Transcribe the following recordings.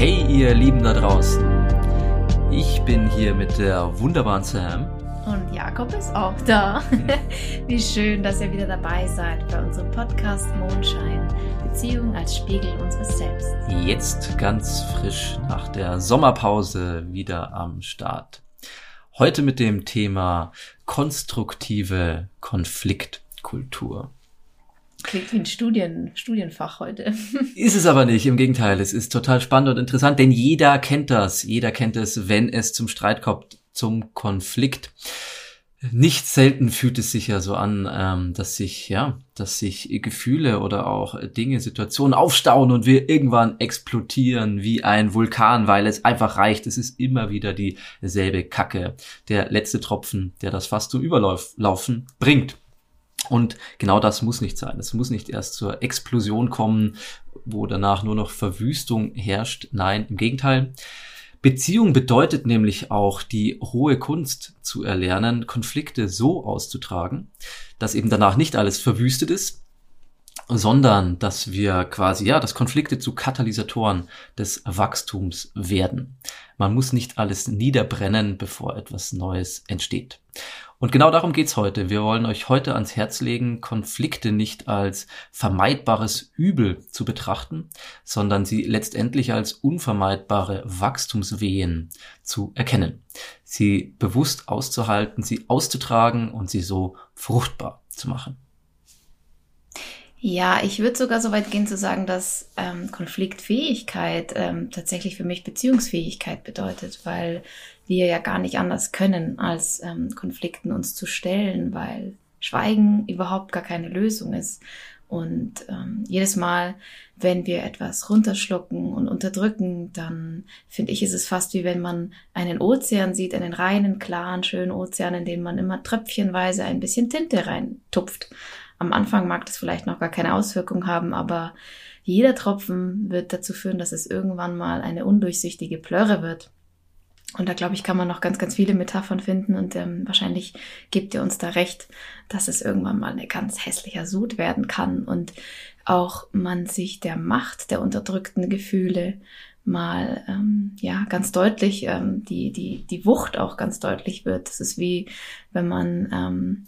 Hey ihr Lieben da draußen. Ich bin hier mit der wunderbaren Sam. Und Jakob ist auch da. Wie schön, dass ihr wieder dabei seid bei unserem Podcast Mondschein. Beziehung als Spiegel unseres Selbst. Jetzt ganz frisch nach der Sommerpause wieder am Start. Heute mit dem Thema konstruktive Konfliktkultur. Klingt wie ein Studien, Studienfach heute. Ist es aber nicht, im Gegenteil. Es ist total spannend und interessant, denn jeder kennt das. Jeder kennt es, wenn es zum Streit kommt, zum Konflikt. Nicht selten fühlt es sich ja so an, ähm, dass sich, ja, dass sich Gefühle oder auch Dinge, Situationen aufstauen und wir irgendwann explodieren wie ein Vulkan, weil es einfach reicht. Es ist immer wieder dieselbe Kacke. Der letzte Tropfen, der das fast zum Überlaufen bringt. Und genau das muss nicht sein. Es muss nicht erst zur Explosion kommen, wo danach nur noch Verwüstung herrscht. Nein, im Gegenteil. Beziehung bedeutet nämlich auch die hohe Kunst zu erlernen, Konflikte so auszutragen, dass eben danach nicht alles verwüstet ist, sondern dass wir quasi, ja, dass Konflikte zu Katalysatoren des Wachstums werden. Man muss nicht alles niederbrennen, bevor etwas Neues entsteht. Und genau darum geht's heute. Wir wollen euch heute ans Herz legen, Konflikte nicht als vermeidbares Übel zu betrachten, sondern sie letztendlich als unvermeidbare Wachstumswehen zu erkennen. Sie bewusst auszuhalten, sie auszutragen und sie so fruchtbar zu machen. Ja, ich würde sogar so weit gehen zu sagen, dass ähm, Konfliktfähigkeit ähm, tatsächlich für mich Beziehungsfähigkeit bedeutet, weil wir ja gar nicht anders können, als ähm, Konflikten uns zu stellen, weil Schweigen überhaupt gar keine Lösung ist. Und ähm, jedes Mal, wenn wir etwas runterschlucken und unterdrücken, dann finde ich, ist es fast wie wenn man einen Ozean sieht, einen reinen, klaren, schönen Ozean, in den man immer tröpfchenweise ein bisschen Tinte reintupft. Am Anfang mag das vielleicht noch gar keine Auswirkung haben, aber jeder Tropfen wird dazu führen, dass es irgendwann mal eine undurchsichtige Plörre wird. Und da glaube ich, kann man noch ganz, ganz viele Metaphern finden und ähm, wahrscheinlich gebt ihr uns da recht, dass es irgendwann mal eine ganz hässlicher Sud werden kann und auch man sich der Macht der unterdrückten Gefühle mal ähm, ja ganz deutlich ähm, die die die Wucht auch ganz deutlich wird. Das ist wie wenn man ähm,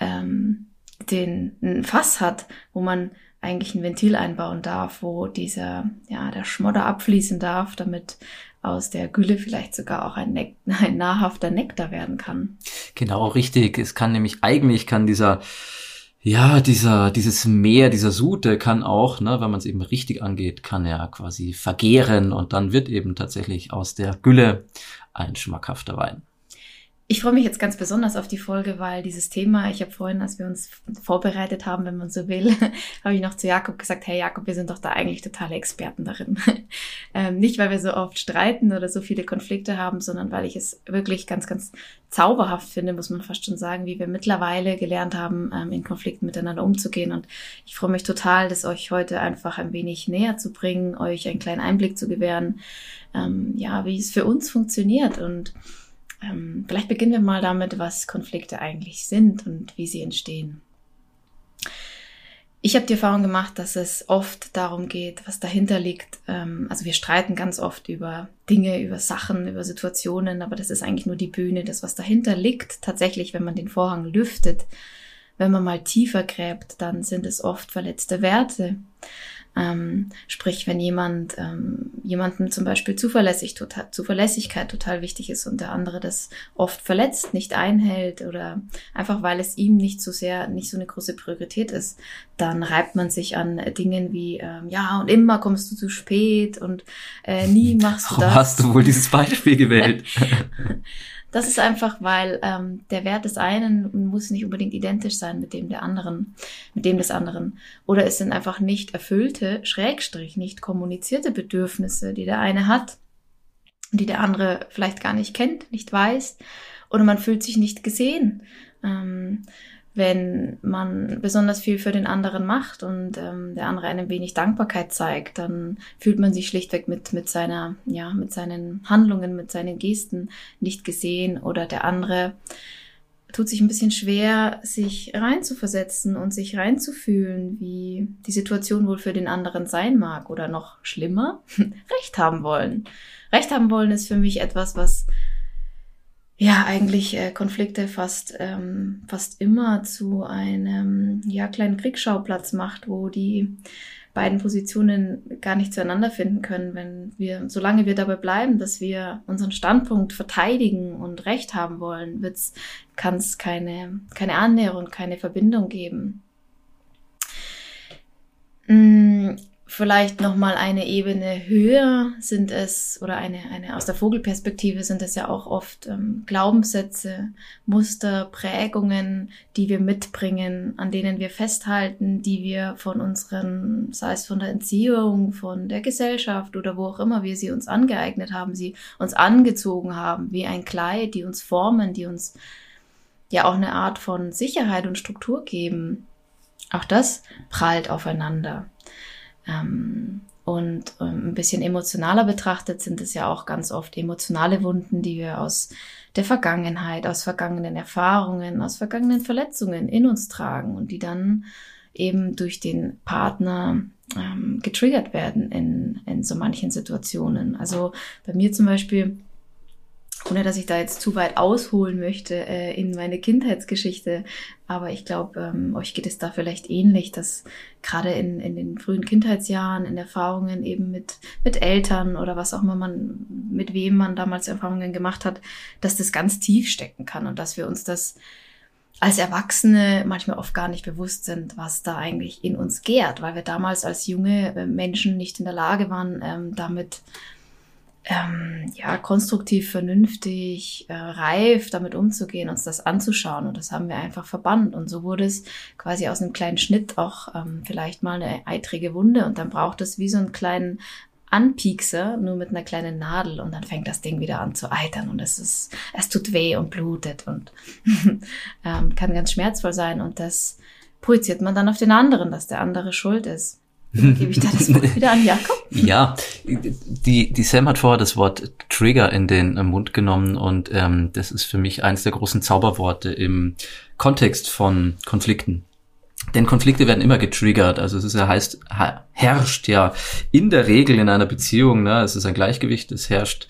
ähm, den ein Fass hat, wo man eigentlich ein Ventil einbauen darf, wo dieser, ja, der Schmodder abfließen darf, damit aus der Gülle vielleicht sogar auch ein, Nek ein nahrhafter Nektar werden kann. Genau, richtig. Es kann nämlich, eigentlich kann dieser, ja, dieser, dieses Meer, dieser Sud, der kann auch, ne, wenn man es eben richtig angeht, kann er quasi vergehren und dann wird eben tatsächlich aus der Gülle ein schmackhafter Wein. Ich freue mich jetzt ganz besonders auf die Folge, weil dieses Thema, ich habe vorhin, als wir uns vorbereitet haben, wenn man so will, habe ich noch zu Jakob gesagt, hey Jakob, wir sind doch da eigentlich totale Experten darin. ähm, nicht, weil wir so oft streiten oder so viele Konflikte haben, sondern weil ich es wirklich ganz, ganz zauberhaft finde, muss man fast schon sagen, wie wir mittlerweile gelernt haben, ähm, in Konflikten miteinander umzugehen. Und ich freue mich total, das euch heute einfach ein wenig näher zu bringen, euch einen kleinen Einblick zu gewähren, ähm, ja, wie es für uns funktioniert und ähm, vielleicht beginnen wir mal damit, was Konflikte eigentlich sind und wie sie entstehen. Ich habe die Erfahrung gemacht, dass es oft darum geht, was dahinter liegt. Ähm, also wir streiten ganz oft über Dinge, über Sachen, über Situationen, aber das ist eigentlich nur die Bühne. Das, was dahinter liegt, tatsächlich, wenn man den Vorhang lüftet, wenn man mal tiefer gräbt, dann sind es oft verletzte Werte. Ähm, sprich, wenn jemand ähm, jemanden zum Beispiel zuverlässig, total, Zuverlässigkeit total wichtig ist und der andere das oft verletzt, nicht einhält oder einfach weil es ihm nicht so sehr, nicht so eine große Priorität ist, dann reibt man sich an Dingen wie ähm, ja und immer kommst du zu spät und äh, nie machst du Warum das. hast du wohl dieses Beispiel gewählt? Das ist einfach, weil ähm, der Wert des einen muss nicht unbedingt identisch sein mit dem der anderen, mit dem des anderen. Oder es sind einfach nicht erfüllte, Schrägstrich, nicht kommunizierte Bedürfnisse, die der eine hat, die der andere vielleicht gar nicht kennt, nicht weiß. Oder man fühlt sich nicht gesehen. Ähm, wenn man besonders viel für den anderen macht und ähm, der andere einem wenig Dankbarkeit zeigt, dann fühlt man sich schlichtweg mit, mit seiner, ja, mit seinen Handlungen, mit seinen Gesten nicht gesehen oder der andere tut sich ein bisschen schwer, sich reinzuversetzen und sich reinzufühlen, wie die Situation wohl für den anderen sein mag oder noch schlimmer, Recht haben wollen. Recht haben wollen ist für mich etwas, was ja eigentlich äh, Konflikte fast ähm, fast immer zu einem ja kleinen Kriegsschauplatz macht, wo die beiden Positionen gar nicht zueinander finden können, wenn wir, solange wir dabei bleiben, dass wir unseren Standpunkt verteidigen und Recht haben wollen, kann es keine, keine Annäherung, keine Verbindung geben. Mm, vielleicht noch mal eine Ebene höher sind es oder eine eine aus der Vogelperspektive sind es ja auch oft ähm, Glaubenssätze, Muster, Prägungen, die wir mitbringen, an denen wir festhalten, die wir von unseren, sei es von der Entziehung, von der Gesellschaft oder wo auch immer wir sie uns angeeignet haben, sie uns angezogen haben, wie ein Kleid, die uns formen, die uns ja auch eine Art von Sicherheit und Struktur geben. Auch das prallt aufeinander. Ähm, und ähm, ein bisschen emotionaler betrachtet sind es ja auch ganz oft emotionale Wunden, die wir aus der Vergangenheit, aus vergangenen Erfahrungen, aus vergangenen Verletzungen in uns tragen und die dann eben durch den Partner ähm, getriggert werden in, in so manchen Situationen. Also bei mir zum Beispiel ohne dass ich da jetzt zu weit ausholen möchte äh, in meine Kindheitsgeschichte. Aber ich glaube, ähm, euch geht es da vielleicht ähnlich, dass gerade in, in den frühen Kindheitsjahren, in Erfahrungen eben mit, mit Eltern oder was auch immer man, mit wem man damals Erfahrungen gemacht hat, dass das ganz tief stecken kann und dass wir uns das als Erwachsene manchmal oft gar nicht bewusst sind, was da eigentlich in uns gärt, weil wir damals als junge äh, Menschen nicht in der Lage waren, ähm, damit ähm, ja, konstruktiv, vernünftig, äh, reif damit umzugehen, uns das anzuschauen. Und das haben wir einfach verbannt. Und so wurde es quasi aus einem kleinen Schnitt auch ähm, vielleicht mal eine eitrige Wunde. Und dann braucht es wie so einen kleinen Anpiekser, nur mit einer kleinen Nadel. Und dann fängt das Ding wieder an zu eitern. Und es ist, es tut weh und blutet und ähm, kann ganz schmerzvoll sein. Und das projiziert man dann auf den anderen, dass der andere schuld ist. Gebe ich da das Wort wieder an Jakob? Ja, die, die Sam hat vorher das Wort Trigger in den Mund genommen und ähm, das ist für mich eines der großen Zauberworte im Kontext von Konflikten. Denn Konflikte werden immer getriggert. Also es ist ja heißt, herrscht ja in der Regel in einer Beziehung, ne, es ist ein Gleichgewicht, es herrscht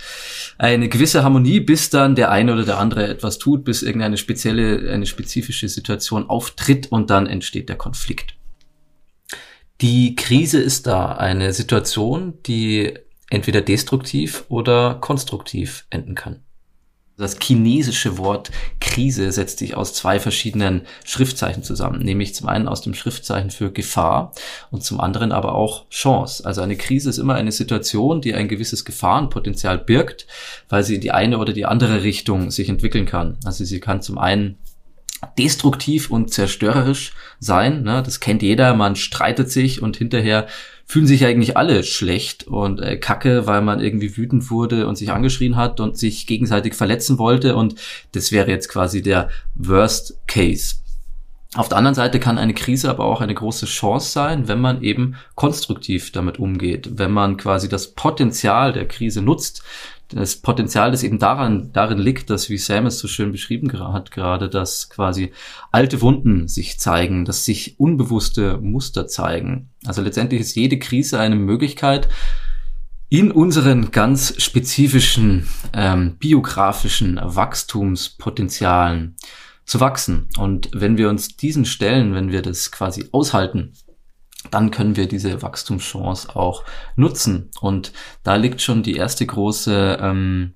eine gewisse Harmonie, bis dann der eine oder der andere etwas tut, bis irgendeine spezielle, eine spezifische Situation auftritt und dann entsteht der Konflikt. Die Krise ist da, eine Situation, die entweder destruktiv oder konstruktiv enden kann. Das chinesische Wort Krise setzt sich aus zwei verschiedenen Schriftzeichen zusammen, nämlich zum einen aus dem Schriftzeichen für Gefahr und zum anderen aber auch Chance. Also eine Krise ist immer eine Situation, die ein gewisses Gefahrenpotenzial birgt, weil sie in die eine oder die andere Richtung sich entwickeln kann. Also sie kann zum einen destruktiv und zerstörerisch sein. Ne? Das kennt jeder, man streitet sich und hinterher fühlen sich eigentlich alle schlecht und äh, kacke, weil man irgendwie wütend wurde und sich angeschrien hat und sich gegenseitig verletzen wollte. Und das wäre jetzt quasi der Worst Case. Auf der anderen Seite kann eine Krise aber auch eine große Chance sein, wenn man eben konstruktiv damit umgeht, wenn man quasi das Potenzial der Krise nutzt, das Potenzial, das eben daran, darin liegt, dass, wie Sam es so schön beschrieben hat, gerade, dass quasi alte Wunden sich zeigen, dass sich unbewusste Muster zeigen. Also letztendlich ist jede Krise eine Möglichkeit, in unseren ganz spezifischen ähm, biografischen Wachstumspotenzialen zu wachsen. Und wenn wir uns diesen stellen, wenn wir das quasi aushalten, dann können wir diese Wachstumschance auch nutzen. Und da liegt schon die erste große, ähm,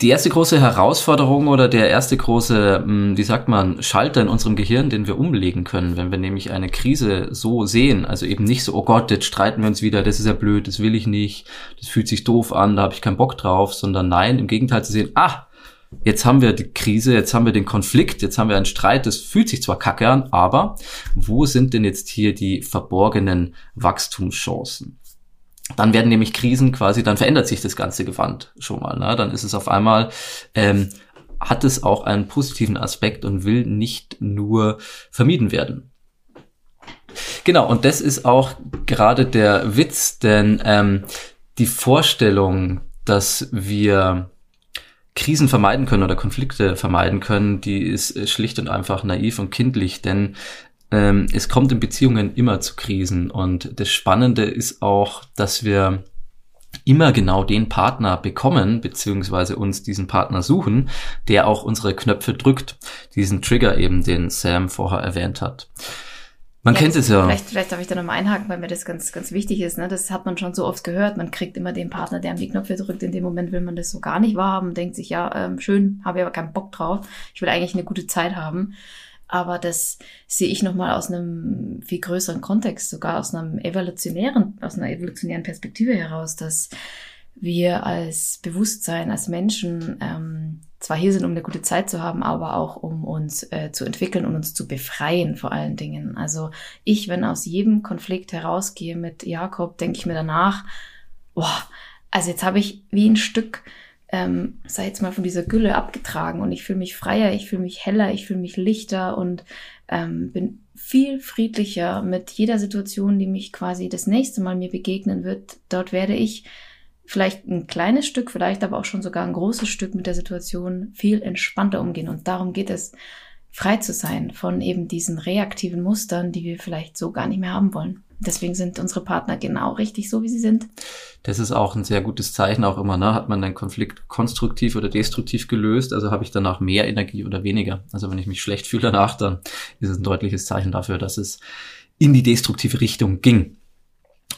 die erste große Herausforderung oder der erste große, ähm, wie sagt man, Schalter in unserem Gehirn, den wir umlegen können, wenn wir nämlich eine Krise so sehen. Also eben nicht so, oh Gott, jetzt streiten wir uns wieder, das ist ja blöd, das will ich nicht, das fühlt sich doof an, da habe ich keinen Bock drauf, sondern nein, im Gegenteil zu sehen, ah, jetzt haben wir die Krise, jetzt haben wir den Konflikt, jetzt haben wir einen Streit, das fühlt sich zwar kacke an, aber wo sind denn jetzt hier die verborgenen Wachstumschancen? Dann werden nämlich Krisen quasi, dann verändert sich das ganze Gewand schon mal. Ne? Dann ist es auf einmal, ähm, hat es auch einen positiven Aspekt und will nicht nur vermieden werden. Genau, und das ist auch gerade der Witz, denn ähm, die Vorstellung, dass wir Krisen vermeiden können oder Konflikte vermeiden können, die ist schlicht und einfach naiv und kindlich, denn ähm, es kommt in Beziehungen immer zu Krisen und das Spannende ist auch, dass wir immer genau den Partner bekommen, beziehungsweise uns diesen Partner suchen, der auch unsere Knöpfe drückt. Diesen Trigger eben, den Sam vorher erwähnt hat. Man ja, kennt es ja. Vielleicht, vielleicht darf ich da nochmal einhaken, weil mir das ganz, ganz wichtig ist. Ne? Das hat man schon so oft gehört. Man kriegt immer den Partner, der an die Knöpfe drückt. In dem Moment will man das so gar nicht wahrhaben. Denkt sich, ja, ähm, schön, habe ich aber keinen Bock drauf. Ich will eigentlich eine gute Zeit haben. Aber das sehe ich nochmal aus einem viel größeren Kontext, sogar aus einem evolutionären, aus einer evolutionären Perspektive heraus, dass wir als Bewusstsein, als Menschen ähm, zwar hier sind, um eine gute Zeit zu haben, aber auch um uns äh, zu entwickeln und uns zu befreien vor allen Dingen. Also ich, wenn aus jedem Konflikt herausgehe mit Jakob, denke ich mir danach, boah, also jetzt habe ich wie ein Stück, ähm, sei jetzt mal von dieser Gülle abgetragen und ich fühle mich freier, ich fühle mich heller, ich fühle mich lichter und ähm, bin viel friedlicher mit jeder Situation, die mich quasi das nächste Mal mir begegnen wird. Dort werde ich vielleicht ein kleines Stück, vielleicht aber auch schon sogar ein großes Stück mit der Situation viel entspannter umgehen. Und darum geht es, frei zu sein von eben diesen reaktiven Mustern, die wir vielleicht so gar nicht mehr haben wollen. Deswegen sind unsere Partner genau richtig so, wie sie sind. Das ist auch ein sehr gutes Zeichen auch immer, ne? Hat man den Konflikt konstruktiv oder destruktiv gelöst? Also habe ich danach mehr Energie oder weniger? Also wenn ich mich schlecht fühle danach, dann ist es ein deutliches Zeichen dafür, dass es in die destruktive Richtung ging.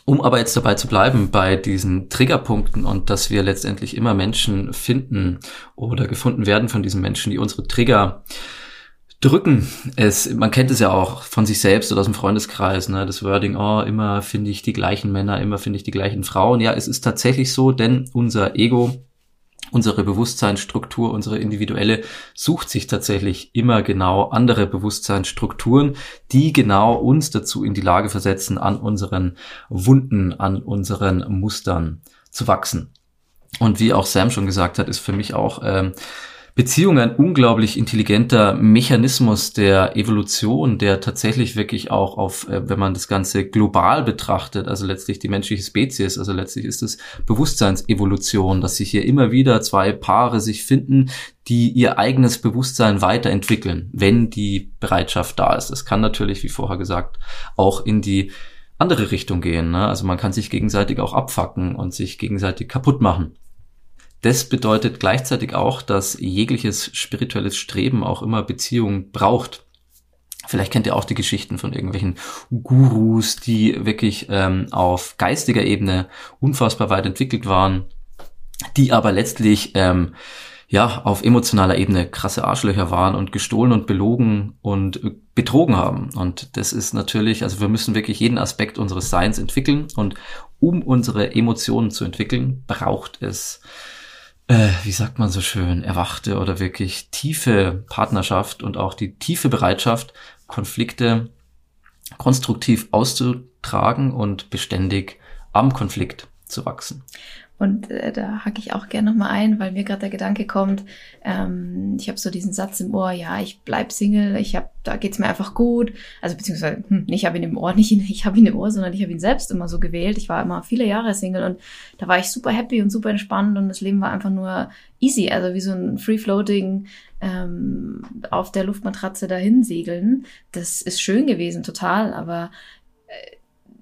Um aber jetzt dabei zu bleiben bei diesen Triggerpunkten und dass wir letztendlich immer Menschen finden oder gefunden werden von diesen Menschen, die unsere Trigger drücken. Es, man kennt es ja auch von sich selbst oder aus dem Freundeskreis, ne? Das Wording, oh, immer finde ich die gleichen Männer, immer finde ich die gleichen Frauen. Ja, es ist tatsächlich so, denn unser Ego unsere Bewusstseinsstruktur, unsere individuelle, sucht sich tatsächlich immer genau andere Bewusstseinsstrukturen, die genau uns dazu in die Lage versetzen, an unseren Wunden, an unseren Mustern zu wachsen. Und wie auch Sam schon gesagt hat, ist für mich auch ähm, Beziehung ein unglaublich intelligenter Mechanismus der Evolution, der tatsächlich wirklich auch auf, äh, wenn man das Ganze global betrachtet, also letztlich die menschliche Spezies, also letztlich ist es Bewusstseinsevolution, dass sich hier immer wieder zwei Paare sich finden, die ihr eigenes Bewusstsein weiterentwickeln, wenn die Bereitschaft da ist. Das kann natürlich, wie vorher gesagt, auch in die andere Richtung gehen. Ne? Also man kann sich gegenseitig auch abfacken und sich gegenseitig kaputt machen. Das bedeutet gleichzeitig auch, dass jegliches spirituelles Streben auch immer Beziehung braucht. Vielleicht kennt ihr auch die Geschichten von irgendwelchen Gurus, die wirklich ähm, auf geistiger Ebene unfassbar weit entwickelt waren, die aber letztlich ähm, ja auf emotionaler Ebene krasse Arschlöcher waren und gestohlen und belogen und betrogen haben. Und das ist natürlich, also wir müssen wirklich jeden Aspekt unseres Seins entwickeln und um unsere Emotionen zu entwickeln, braucht es äh, wie sagt man so schön, erwachte oder wirklich tiefe Partnerschaft und auch die tiefe Bereitschaft, Konflikte konstruktiv auszutragen und beständig am Konflikt zu wachsen. Und äh, da hacke ich auch gerne nochmal ein, weil mir gerade der Gedanke kommt, ähm, ich habe so diesen Satz im Ohr, ja, ich bleib Single, ich habe, da geht's mir einfach gut. Also beziehungsweise, hm, ich habe ihn im Ohr, nicht ich habe ihn im Ohr, sondern ich habe ihn selbst immer so gewählt. Ich war immer viele Jahre Single und da war ich super happy und super entspannt und das Leben war einfach nur easy, also wie so ein Free-Floating ähm, auf der Luftmatratze dahin segeln. Das ist schön gewesen, total, aber äh,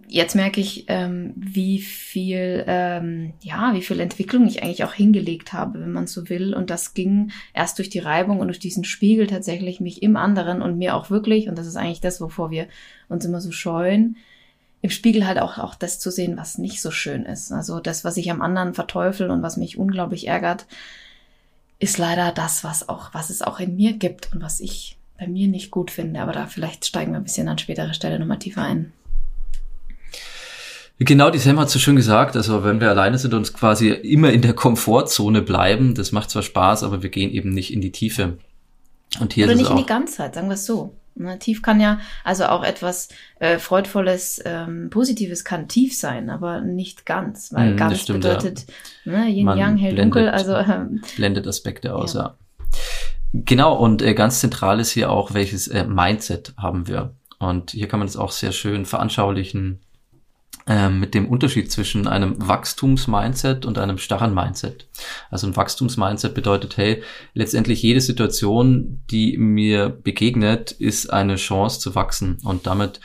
jetzt merke ich, ähm, wie viel, ähm, ja, wie viel Entwicklung ich eigentlich auch hingelegt habe, wenn man so will. Und das ging erst durch die Reibung und durch diesen Spiegel tatsächlich mich im anderen und mir auch wirklich, und das ist eigentlich das, wovor wir uns immer so scheuen, im Spiegel halt auch, auch das zu sehen, was nicht so schön ist. Also das, was ich am anderen verteufel und was mich unglaublich ärgert, ist leider das, was auch, was es auch in mir gibt und was ich bei mir nicht gut finde. Aber da vielleicht steigen wir ein bisschen an späterer Stelle nochmal tiefer ein. Genau, die Sam hat so schön gesagt, also wenn wir alleine sind und uns quasi immer in der Komfortzone bleiben, das macht zwar Spaß, aber wir gehen eben nicht in die Tiefe. Und hier Oder nicht in die Ganzheit, sagen wir es so. Ne, tief kann ja, also auch etwas äh, Freudvolles, ähm, Positives kann tief sein, aber nicht ganz, weil mm, ganz stimmt, bedeutet ja. ne, Yin, Man Yang, hell, blendet, dunkel, also ähm, blendet Aspekte aus, ja. ja. Genau, und äh, ganz zentral ist hier auch, welches äh, Mindset haben wir. Und hier kann man es auch sehr schön veranschaulichen mit dem Unterschied zwischen einem Wachstumsmindset und einem starren Mindset. Also ein Wachstumsmindset bedeutet, hey, letztendlich jede Situation, die mir begegnet, ist eine Chance zu wachsen und damit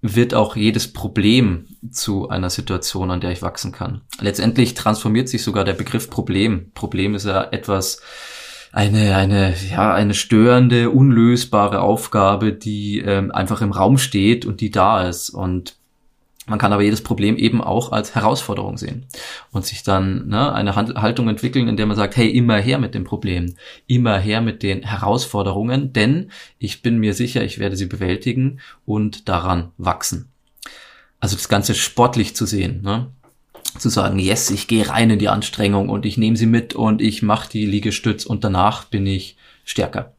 wird auch jedes Problem zu einer Situation, an der ich wachsen kann. Letztendlich transformiert sich sogar der Begriff Problem. Problem ist ja etwas, eine, eine, ja, eine störende, unlösbare Aufgabe, die ähm, einfach im Raum steht und die da ist. Und man kann aber jedes Problem eben auch als Herausforderung sehen und sich dann ne, eine Haltung entwickeln, in der man sagt, hey, immer her mit dem Problem, immer her mit den Herausforderungen, denn ich bin mir sicher, ich werde sie bewältigen und daran wachsen. Also das Ganze sportlich zu sehen, ne? zu sagen, yes, ich gehe rein in die Anstrengung und ich nehme sie mit und ich mache die Liegestütz und danach bin ich stärker.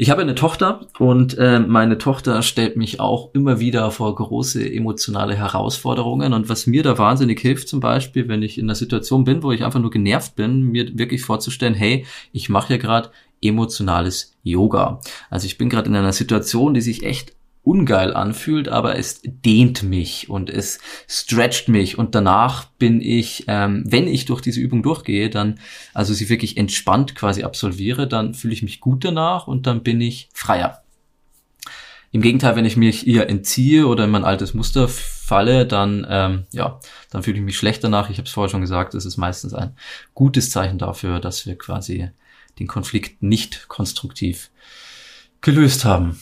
Ich habe eine Tochter und äh, meine Tochter stellt mich auch immer wieder vor große emotionale Herausforderungen. Und was mir da wahnsinnig hilft, zum Beispiel, wenn ich in einer Situation bin, wo ich einfach nur genervt bin, mir wirklich vorzustellen, hey, ich mache ja gerade emotionales Yoga. Also ich bin gerade in einer Situation, die sich echt ungeil anfühlt, aber es dehnt mich und es stretcht mich und danach bin ich, ähm, wenn ich durch diese Übung durchgehe, dann, also sie wirklich entspannt quasi absolviere, dann fühle ich mich gut danach und dann bin ich freier. Im Gegenteil, wenn ich mich ihr entziehe oder in mein altes Muster falle, dann ähm, ja, dann fühle ich mich schlecht danach. Ich habe es vorher schon gesagt, es ist meistens ein gutes Zeichen dafür, dass wir quasi den Konflikt nicht konstruktiv gelöst haben.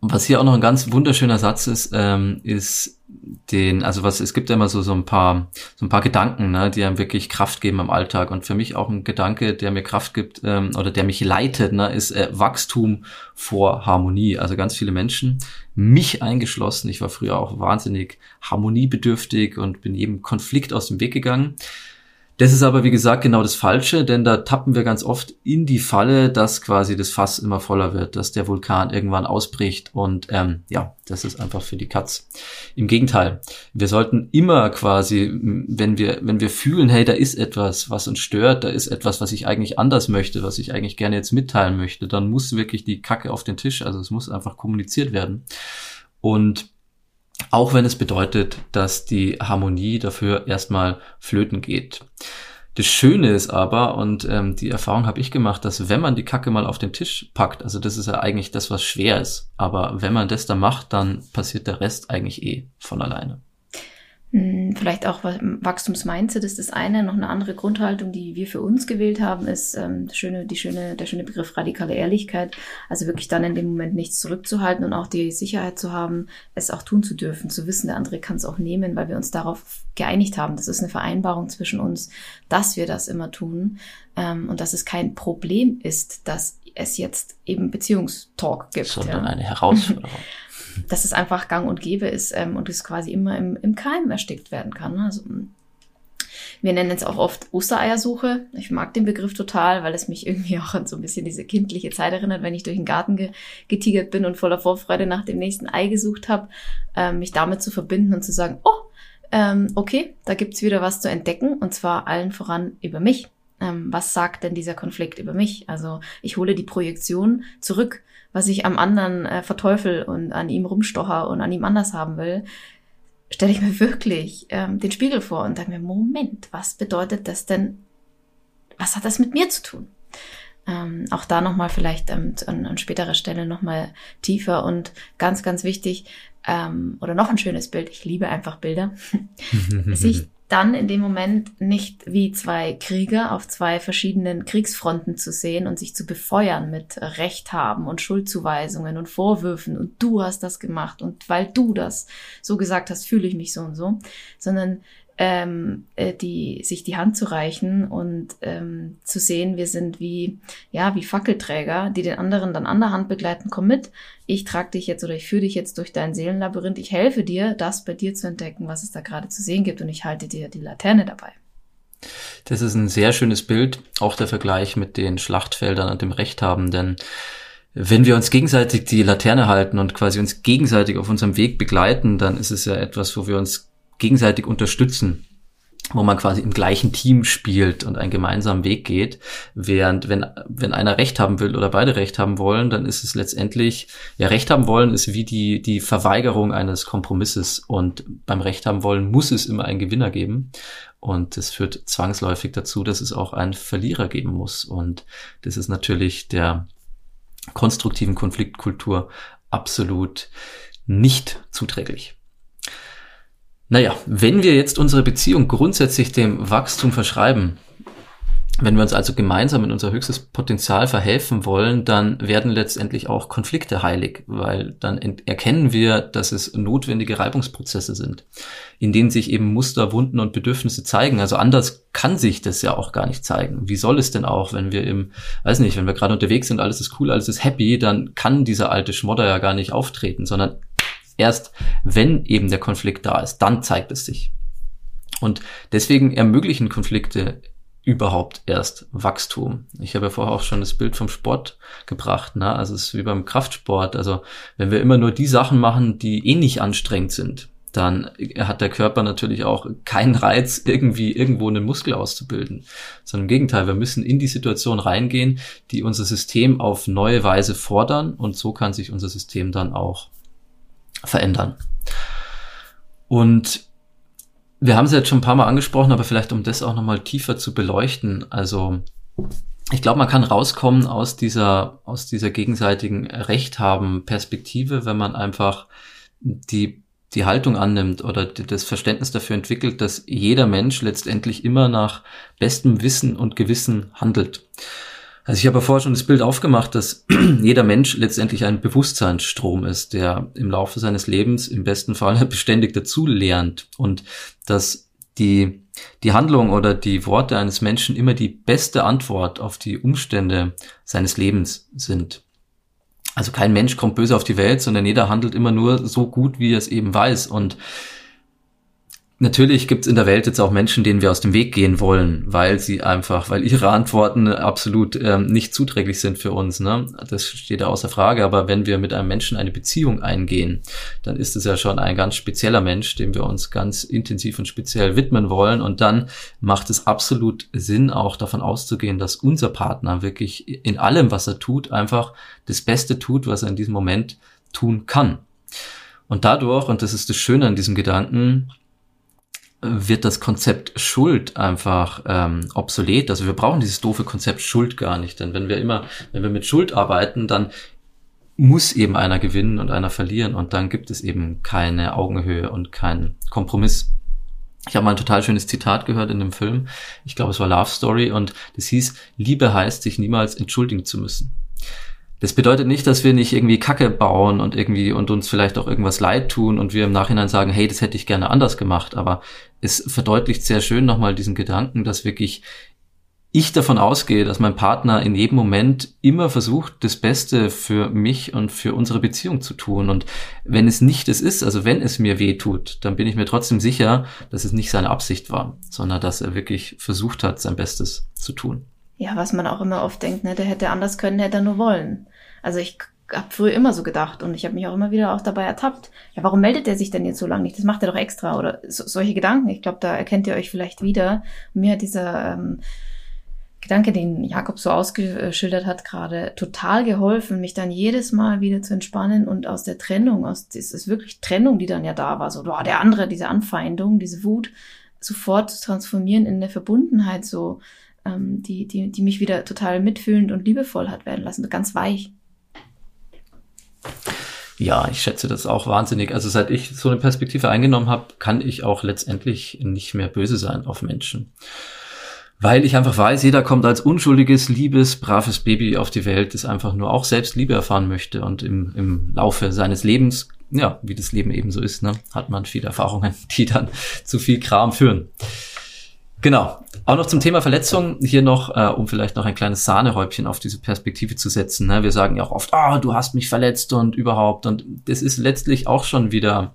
Was hier auch noch ein ganz wunderschöner Satz ist, ähm, ist den, also was, es gibt ja immer so, so ein paar, so ein paar Gedanken, ne, die einem wirklich Kraft geben im Alltag. Und für mich auch ein Gedanke, der mir Kraft gibt, ähm, oder der mich leitet, ne, ist äh, Wachstum vor Harmonie. Also ganz viele Menschen, mich eingeschlossen. Ich war früher auch wahnsinnig harmoniebedürftig und bin jedem Konflikt aus dem Weg gegangen. Das ist aber, wie gesagt, genau das Falsche, denn da tappen wir ganz oft in die Falle, dass quasi das Fass immer voller wird, dass der Vulkan irgendwann ausbricht und ähm, ja, das ist einfach für die Katz. Im Gegenteil, wir sollten immer quasi, wenn wir, wenn wir fühlen, hey, da ist etwas, was uns stört, da ist etwas, was ich eigentlich anders möchte, was ich eigentlich gerne jetzt mitteilen möchte, dann muss wirklich die Kacke auf den Tisch, also es muss einfach kommuniziert werden. Und auch wenn es bedeutet, dass die Harmonie dafür erstmal flöten geht. Das Schöne ist aber, und ähm, die Erfahrung habe ich gemacht, dass wenn man die Kacke mal auf den Tisch packt, also das ist ja eigentlich das, was schwer ist, aber wenn man das da macht, dann passiert der Rest eigentlich eh von alleine. Hm, vielleicht auch Wachstumsmindset ist das eine. Noch eine andere Grundhaltung, die wir für uns gewählt haben, ist ähm, schöne, die schöne, der schöne Begriff radikale Ehrlichkeit. Also wirklich dann in dem Moment nichts zurückzuhalten und auch die Sicherheit zu haben, es auch tun zu dürfen, zu wissen, der andere kann es auch nehmen, weil wir uns darauf geeinigt haben. Das ist eine Vereinbarung zwischen uns, dass wir das immer tun ähm, und dass es kein Problem ist, dass es jetzt eben Beziehungstalk gibt. Sondern ja. eine Herausforderung. dass es einfach gang und gäbe ist ähm, und es quasi immer im, im Keim erstickt werden kann. Also, mm. wir nennen es auch oft Ostereiersuche. Ich mag den Begriff total, weil es mich irgendwie auch an so ein bisschen diese kindliche Zeit erinnert, wenn ich durch den Garten ge getigert bin und voller Vorfreude nach dem nächsten Ei gesucht habe, ähm, mich damit zu verbinden und zu sagen, oh, ähm, okay, da gibt's wieder was zu entdecken und zwar allen voran über mich. Ähm, was sagt denn dieser Konflikt über mich? Also ich hole die Projektion zurück was ich am anderen äh, verteufel und an ihm rumstocher und an ihm anders haben will, stelle ich mir wirklich ähm, den Spiegel vor und denke mir, Moment, was bedeutet das denn? Was hat das mit mir zu tun? Ähm, auch da nochmal vielleicht ähm, an, an späterer Stelle nochmal tiefer und ganz, ganz wichtig, ähm, oder noch ein schönes Bild, ich liebe einfach Bilder, sich dann in dem Moment nicht wie zwei Krieger auf zwei verschiedenen Kriegsfronten zu sehen und sich zu befeuern mit Recht haben und Schuldzuweisungen und Vorwürfen und du hast das gemacht und weil du das so gesagt hast, fühle ich mich so und so, sondern ähm, äh, die, sich die Hand zu reichen und ähm, zu sehen, wir sind wie, ja, wie Fackelträger, die den anderen dann an der Hand begleiten, komm mit, ich trage dich jetzt oder ich führe dich jetzt durch dein Seelenlabyrinth, ich helfe dir, das bei dir zu entdecken, was es da gerade zu sehen gibt und ich halte dir die Laterne dabei. Das ist ein sehr schönes Bild, auch der Vergleich mit den Schlachtfeldern und dem Recht haben, denn wenn wir uns gegenseitig die Laterne halten und quasi uns gegenseitig auf unserem Weg begleiten, dann ist es ja etwas, wo wir uns gegenseitig unterstützen. wo man quasi im gleichen Team spielt und einen gemeinsamen Weg geht. Während wenn, wenn einer Recht haben will oder beide Recht haben wollen, dann ist es letztendlich, ja, Recht haben wollen ist wie die, die Verweigerung eines Kompromisses. Und beim Recht haben wollen muss es immer einen Gewinner geben. Und das führt zwangsläufig dazu, dass es auch einen Verlierer geben muss. Und das ist natürlich der konstruktiven Konfliktkultur absolut nicht zuträglich. Naja, wenn wir jetzt unsere Beziehung grundsätzlich dem Wachstum verschreiben, wenn wir uns also gemeinsam in unser höchstes Potenzial verhelfen wollen, dann werden letztendlich auch Konflikte heilig, weil dann erkennen wir, dass es notwendige Reibungsprozesse sind, in denen sich eben Muster, Wunden und Bedürfnisse zeigen. Also anders kann sich das ja auch gar nicht zeigen. Wie soll es denn auch, wenn wir im, weiß nicht, wenn wir gerade unterwegs sind, alles ist cool, alles ist happy, dann kann dieser alte Schmodder ja gar nicht auftreten, sondern Erst wenn eben der Konflikt da ist, dann zeigt es sich. Und deswegen ermöglichen Konflikte überhaupt erst Wachstum. Ich habe ja vorher auch schon das Bild vom Sport gebracht. Ne? Also es ist wie beim Kraftsport. Also wenn wir immer nur die Sachen machen, die eh nicht anstrengend sind, dann hat der Körper natürlich auch keinen Reiz, irgendwie irgendwo einen Muskel auszubilden. Sondern im Gegenteil, wir müssen in die Situation reingehen, die unser System auf neue Weise fordern und so kann sich unser System dann auch verändern. Und wir haben es jetzt schon ein paar Mal angesprochen, aber vielleicht um das auch nochmal tiefer zu beleuchten. Also ich glaube, man kann rauskommen aus dieser, aus dieser gegenseitigen Recht haben Perspektive, wenn man einfach die, die Haltung annimmt oder das Verständnis dafür entwickelt, dass jeder Mensch letztendlich immer nach bestem Wissen und Gewissen handelt. Also ich habe ja vorher schon das Bild aufgemacht, dass jeder Mensch letztendlich ein Bewusstseinsstrom ist, der im Laufe seines Lebens im besten Fall beständig dazu lernt und dass die, die Handlung oder die Worte eines Menschen immer die beste Antwort auf die Umstände seines Lebens sind. Also kein Mensch kommt böse auf die Welt, sondern jeder handelt immer nur so gut, wie er es eben weiß. Und Natürlich gibt es in der Welt jetzt auch Menschen, denen wir aus dem Weg gehen wollen, weil sie einfach, weil ihre Antworten absolut ähm, nicht zuträglich sind für uns. Ne? Das steht ja außer Frage. Aber wenn wir mit einem Menschen eine Beziehung eingehen, dann ist es ja schon ein ganz spezieller Mensch, dem wir uns ganz intensiv und speziell widmen wollen. Und dann macht es absolut Sinn, auch davon auszugehen, dass unser Partner wirklich in allem, was er tut, einfach das Beste tut, was er in diesem Moment tun kann. Und dadurch, und das ist das Schöne an diesem Gedanken, wird das Konzept Schuld einfach ähm, obsolet. Also wir brauchen dieses doofe Konzept Schuld gar nicht. Denn wenn wir immer, wenn wir mit Schuld arbeiten, dann muss eben einer gewinnen und einer verlieren und dann gibt es eben keine Augenhöhe und keinen Kompromiss. Ich habe mal ein total schönes Zitat gehört in dem Film. Ich glaube, es war Love Story und das hieß, Liebe heißt, sich niemals entschuldigen zu müssen. Das bedeutet nicht, dass wir nicht irgendwie Kacke bauen und irgendwie und uns vielleicht auch irgendwas leid tun und wir im Nachhinein sagen, hey, das hätte ich gerne anders gemacht. Aber es verdeutlicht sehr schön nochmal diesen Gedanken, dass wirklich ich davon ausgehe, dass mein Partner in jedem Moment immer versucht, das Beste für mich und für unsere Beziehung zu tun. Und wenn es nicht es ist, also wenn es mir weh tut, dann bin ich mir trotzdem sicher, dass es nicht seine Absicht war, sondern dass er wirklich versucht hat, sein Bestes zu tun. Ja, was man auch immer oft denkt, ne, der hätte anders können, hätte er nur wollen. Also ich habe früher immer so gedacht und ich habe mich auch immer wieder auch dabei ertappt. Ja, warum meldet er sich denn jetzt so lange nicht? Das macht er doch extra oder so, solche Gedanken. Ich glaube, da erkennt ihr euch vielleicht wieder. Und mir hat dieser ähm, Gedanke, den Jakob so ausgeschildert hat, gerade total geholfen, mich dann jedes Mal wieder zu entspannen und aus der Trennung, aus ist wirklich Trennung, die dann ja da war, so boah, der andere, diese Anfeindung, diese Wut, sofort zu transformieren in eine Verbundenheit, so ähm, die, die, die mich wieder total mitfühlend und liebevoll hat werden lassen, ganz weich. Ja, ich schätze das auch wahnsinnig. Also seit ich so eine Perspektive eingenommen habe, kann ich auch letztendlich nicht mehr böse sein auf Menschen. Weil ich einfach weiß, jeder kommt als unschuldiges, liebes, braves Baby auf die Welt, das einfach nur auch selbst Liebe erfahren möchte und im, im Laufe seines Lebens, ja, wie das Leben eben so ist, ne, hat man viele Erfahrungen, die dann zu viel Kram führen. Genau. Auch noch zum Thema Verletzung hier noch, äh, um vielleicht noch ein kleines Sahnehäubchen auf diese Perspektive zu setzen. Ne? Wir sagen ja auch oft, ah, oh, du hast mich verletzt und überhaupt. Und das ist letztlich auch schon wieder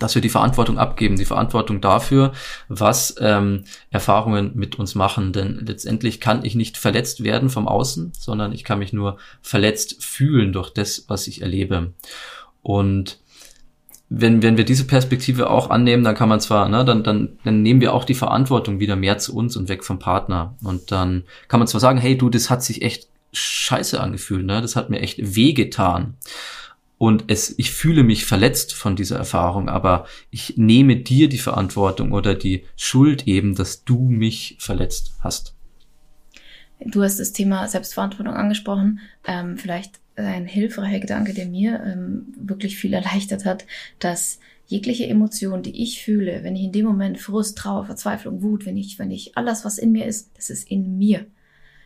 dass wir die Verantwortung abgeben, die Verantwortung dafür, was ähm, Erfahrungen mit uns machen. Denn letztendlich kann ich nicht verletzt werden vom Außen, sondern ich kann mich nur verletzt fühlen durch das, was ich erlebe. Und wenn, wenn wir diese Perspektive auch annehmen, dann kann man zwar, ne, dann, dann, dann nehmen wir auch die Verantwortung wieder mehr zu uns und weg vom Partner. Und dann kann man zwar sagen, hey du, das hat sich echt scheiße angefühlt, ne? Das hat mir echt wehgetan. Und es, ich fühle mich verletzt von dieser Erfahrung, aber ich nehme dir die Verantwortung oder die Schuld eben, dass du mich verletzt hast. Du hast das Thema Selbstverantwortung angesprochen. Ähm, vielleicht ein hilfreicher Gedanke, der mir ähm, wirklich viel erleichtert hat, dass jegliche Emotion, die ich fühle, wenn ich in dem Moment Frust, Trauer, Verzweiflung, Wut, wenn ich, wenn ich alles, was in mir ist, das ist in mir.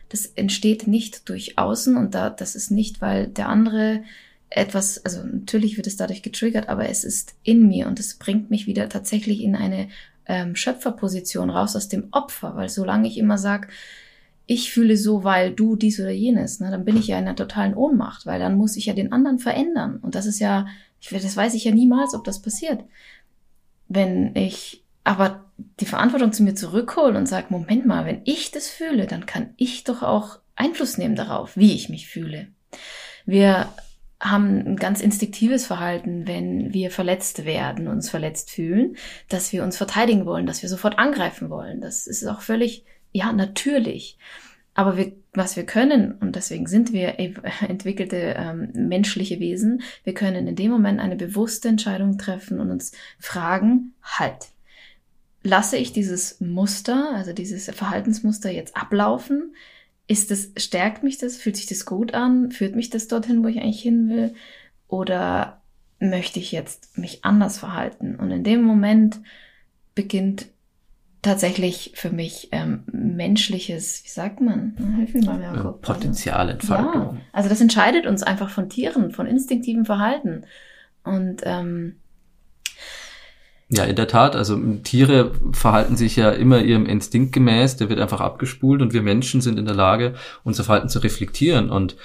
Das entsteht nicht durch außen und da, das ist nicht, weil der andere etwas, also natürlich wird es dadurch getriggert, aber es ist in mir und es bringt mich wieder tatsächlich in eine ähm, Schöpferposition raus aus dem Opfer, weil solange ich immer sage, ich fühle so, weil du dies oder jenes, ne, dann bin ich ja in einer totalen Ohnmacht, weil dann muss ich ja den anderen verändern. Und das ist ja, ich, das weiß ich ja niemals, ob das passiert. Wenn ich aber die Verantwortung zu mir zurückhole und sage, Moment mal, wenn ich das fühle, dann kann ich doch auch Einfluss nehmen darauf, wie ich mich fühle. Wir haben ein ganz instinktives Verhalten, wenn wir verletzt werden, uns verletzt fühlen, dass wir uns verteidigen wollen, dass wir sofort angreifen wollen. Das ist auch völlig ja, natürlich. Aber wir, was wir können, und deswegen sind wir entwickelte ähm, menschliche Wesen, wir können in dem Moment eine bewusste Entscheidung treffen und uns fragen, halt, lasse ich dieses Muster, also dieses Verhaltensmuster jetzt ablaufen? Ist das, stärkt mich das? Fühlt sich das gut an? Führt mich das dorthin, wo ich eigentlich hin will? Oder möchte ich jetzt mich anders verhalten? Und in dem Moment beginnt tatsächlich für mich ähm, menschliches, wie sagt man? Hilf mir mal, Jakob. Also, Potenzialentfaltung. Ja, also das entscheidet uns einfach von Tieren, von instinktivem Verhalten. Und ähm, ja, in der Tat. Also Tiere verhalten sich ja immer ihrem Instinkt gemäß. Der wird einfach abgespult und wir Menschen sind in der Lage, unser Verhalten zu reflektieren und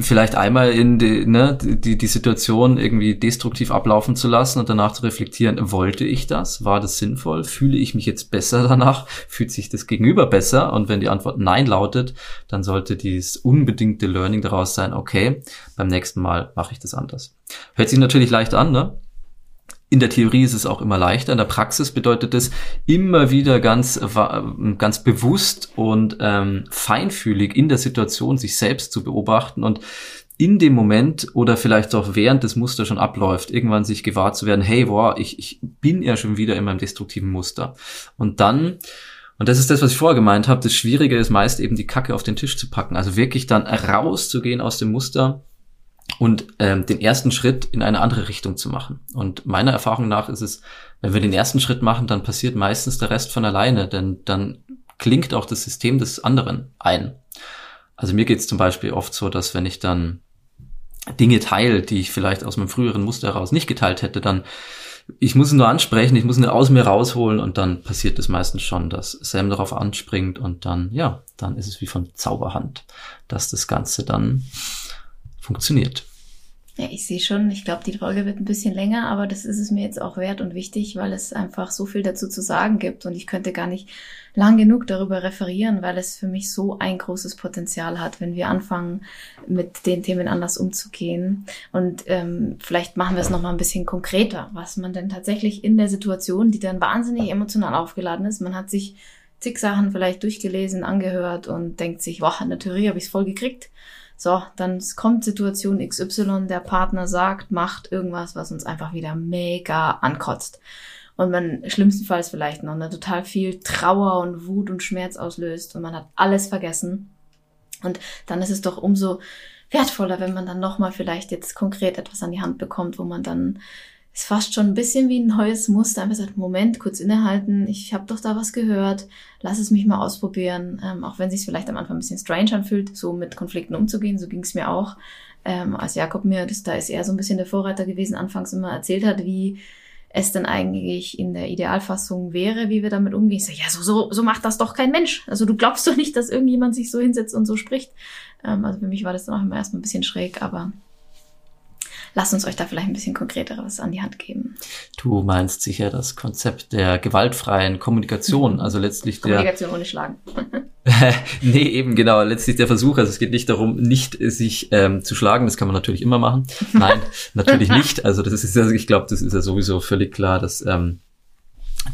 vielleicht einmal in die, ne, die, die Situation irgendwie destruktiv ablaufen zu lassen und danach zu reflektieren, wollte ich das? War das sinnvoll? Fühle ich mich jetzt besser danach? Fühlt sich das Gegenüber besser? Und wenn die Antwort Nein lautet, dann sollte dieses unbedingte Learning daraus sein, okay, beim nächsten Mal mache ich das anders. Hört sich natürlich leicht an, ne? In der Theorie ist es auch immer leichter. In der Praxis bedeutet es immer wieder ganz, ganz bewusst und ähm, feinfühlig in der Situation sich selbst zu beobachten und in dem Moment oder vielleicht auch während das Muster schon abläuft, irgendwann sich gewahr zu werden, hey, boah, ich, ich bin ja schon wieder in meinem destruktiven Muster. Und dann, und das ist das, was ich vorher gemeint habe, das Schwierige ist meist eben die Kacke auf den Tisch zu packen. Also wirklich dann rauszugehen aus dem Muster und ähm, den ersten Schritt in eine andere Richtung zu machen. Und meiner Erfahrung nach ist es, wenn wir den ersten Schritt machen, dann passiert meistens der Rest von alleine, denn dann klingt auch das System des anderen ein. Also mir geht es zum Beispiel oft so, dass wenn ich dann Dinge teile, die ich vielleicht aus meinem früheren Muster heraus nicht geteilt hätte, dann ich muss es nur ansprechen, ich muss ihn aus mir rausholen und dann passiert es meistens schon, dass Sam darauf anspringt und dann, ja, dann ist es wie von Zauberhand, dass das Ganze dann funktioniert. Ja, ich sehe schon, ich glaube, die Folge wird ein bisschen länger, aber das ist es mir jetzt auch wert und wichtig, weil es einfach so viel dazu zu sagen gibt und ich könnte gar nicht lang genug darüber referieren, weil es für mich so ein großes Potenzial hat, wenn wir anfangen, mit den Themen anders umzugehen. Und ähm, vielleicht machen wir es nochmal ein bisschen konkreter, was man denn tatsächlich in der Situation, die dann wahnsinnig emotional aufgeladen ist, man hat sich zig Sachen vielleicht durchgelesen, angehört und denkt sich, wow, in der Theorie habe ich es voll gekriegt so, dann kommt Situation XY, der Partner sagt, macht irgendwas, was uns einfach wieder mega ankotzt. Und man schlimmstenfalls vielleicht noch ne, total viel Trauer und Wut und Schmerz auslöst und man hat alles vergessen. Und dann ist es doch umso wertvoller, wenn man dann nochmal vielleicht jetzt konkret etwas an die Hand bekommt, wo man dann ist fast schon ein bisschen wie ein neues Muster. Einfach sagt, Moment, kurz innehalten, ich habe doch da was gehört, lass es mich mal ausprobieren. Ähm, auch wenn es sich vielleicht am Anfang ein bisschen strange anfühlt, so mit Konflikten umzugehen, so ging es mir auch. Ähm, als Jakob mir, das, da ist er so ein bisschen der Vorreiter gewesen, anfangs immer erzählt hat, wie es denn eigentlich in der Idealfassung wäre, wie wir damit umgehen. Ich sage, ja, so, so, so macht das doch kein Mensch. Also du glaubst doch nicht, dass irgendjemand sich so hinsetzt und so spricht. Ähm, also für mich war das dann auch immer erstmal ein bisschen schräg, aber lasst uns euch da vielleicht ein bisschen konkreteres an die Hand geben. Du meinst sicher das Konzept der gewaltfreien Kommunikation, also letztlich der Kommunikation ohne Schlagen. nee, eben genau. Letztlich der Versuch. Also es geht nicht darum, nicht sich ähm, zu schlagen. Das kann man natürlich immer machen. Nein, natürlich nicht. Also das ist, also ich glaube, das ist ja sowieso völlig klar, dass ähm,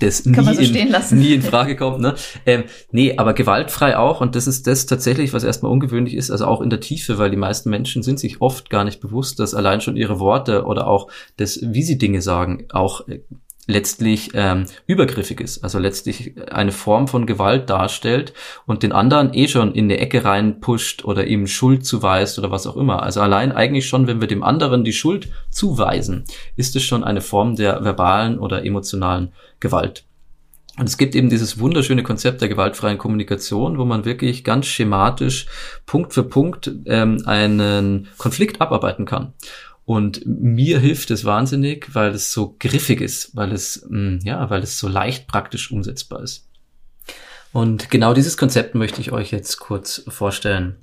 das nie, so in, nie in Frage kommt. Ne? Ähm, nee, aber gewaltfrei auch. Und das ist das tatsächlich, was erstmal ungewöhnlich ist, also auch in der Tiefe, weil die meisten Menschen sind sich oft gar nicht bewusst, dass allein schon ihre Worte oder auch das, wie sie Dinge sagen, auch äh, letztlich ähm, übergriffig ist, also letztlich eine Form von Gewalt darstellt und den anderen eh schon in eine Ecke reinpusht oder ihm Schuld zuweist oder was auch immer. Also allein eigentlich schon, wenn wir dem anderen die Schuld zuweisen, ist es schon eine Form der verbalen oder emotionalen Gewalt. Und es gibt eben dieses wunderschöne Konzept der gewaltfreien Kommunikation, wo man wirklich ganz schematisch Punkt für Punkt ähm, einen Konflikt abarbeiten kann. Und mir hilft es wahnsinnig, weil es so griffig ist, weil es, mm, ja, weil es so leicht praktisch umsetzbar ist. Und genau dieses Konzept möchte ich euch jetzt kurz vorstellen.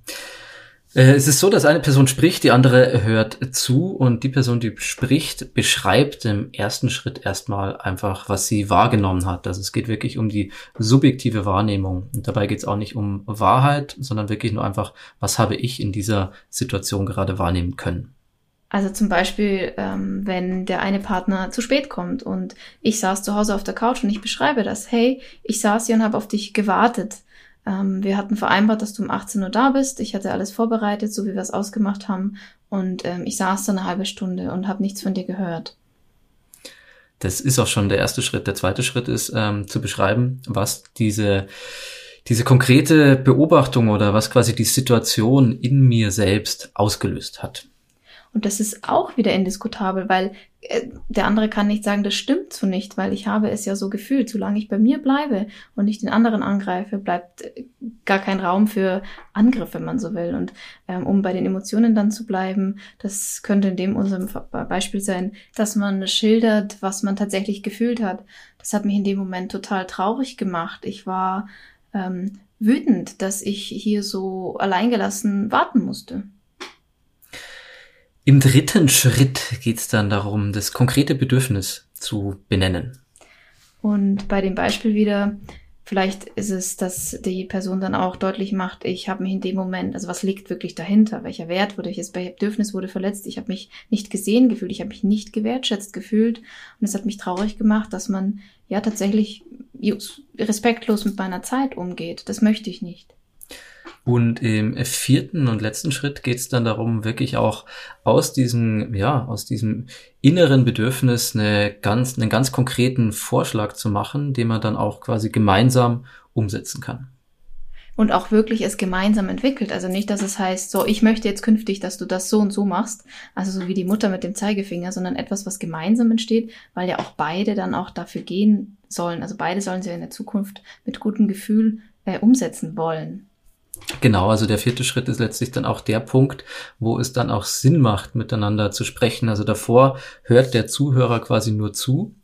Äh, es ist so, dass eine Person spricht, die andere hört zu und die Person, die spricht, beschreibt im ersten Schritt erstmal einfach, was sie wahrgenommen hat. Also es geht wirklich um die subjektive Wahrnehmung. Und dabei geht es auch nicht um Wahrheit, sondern wirklich nur einfach, was habe ich in dieser Situation gerade wahrnehmen können. Also zum Beispiel, ähm, wenn der eine Partner zu spät kommt und ich saß zu Hause auf der Couch und ich beschreibe das. Hey, ich saß hier und habe auf dich gewartet. Ähm, wir hatten vereinbart, dass du um 18 Uhr da bist. Ich hatte alles vorbereitet, so wie wir es ausgemacht haben. Und ähm, ich saß da eine halbe Stunde und habe nichts von dir gehört. Das ist auch schon der erste Schritt. Der zweite Schritt ist ähm, zu beschreiben, was diese diese konkrete Beobachtung oder was quasi die Situation in mir selbst ausgelöst hat. Und das ist auch wieder indiskutabel, weil äh, der andere kann nicht sagen, das stimmt so nicht, weil ich habe es ja so gefühlt. Solange ich bei mir bleibe und nicht den anderen angreife, bleibt äh, gar kein Raum für Angriff, wenn man so will. Und ähm, um bei den Emotionen dann zu bleiben, das könnte in dem unserem Beispiel sein, dass man schildert, was man tatsächlich gefühlt hat. Das hat mich in dem Moment total traurig gemacht. Ich war ähm, wütend, dass ich hier so alleingelassen warten musste. Im dritten Schritt geht es dann darum, das konkrete Bedürfnis zu benennen. Und bei dem Beispiel wieder, vielleicht ist es, dass die Person dann auch deutlich macht, ich habe mich in dem Moment, also was liegt wirklich dahinter, welcher Wert wurde, welches Bedürfnis wurde verletzt, ich habe mich nicht gesehen gefühlt, ich habe mich nicht gewertschätzt gefühlt und es hat mich traurig gemacht, dass man ja tatsächlich respektlos mit meiner Zeit umgeht. Das möchte ich nicht. Und im vierten und letzten Schritt geht es dann darum, wirklich auch aus diesem, ja, aus diesem inneren Bedürfnis eine ganz, einen ganz konkreten Vorschlag zu machen, den man dann auch quasi gemeinsam umsetzen kann. Und auch wirklich es gemeinsam entwickelt. Also nicht, dass es heißt, so, ich möchte jetzt künftig, dass du das so und so machst. Also so wie die Mutter mit dem Zeigefinger, sondern etwas, was gemeinsam entsteht, weil ja auch beide dann auch dafür gehen sollen. Also beide sollen sie in der Zukunft mit gutem Gefühl äh, umsetzen wollen. Genau, also der vierte Schritt ist letztlich dann auch der Punkt, wo es dann auch Sinn macht, miteinander zu sprechen. Also davor hört der Zuhörer quasi nur zu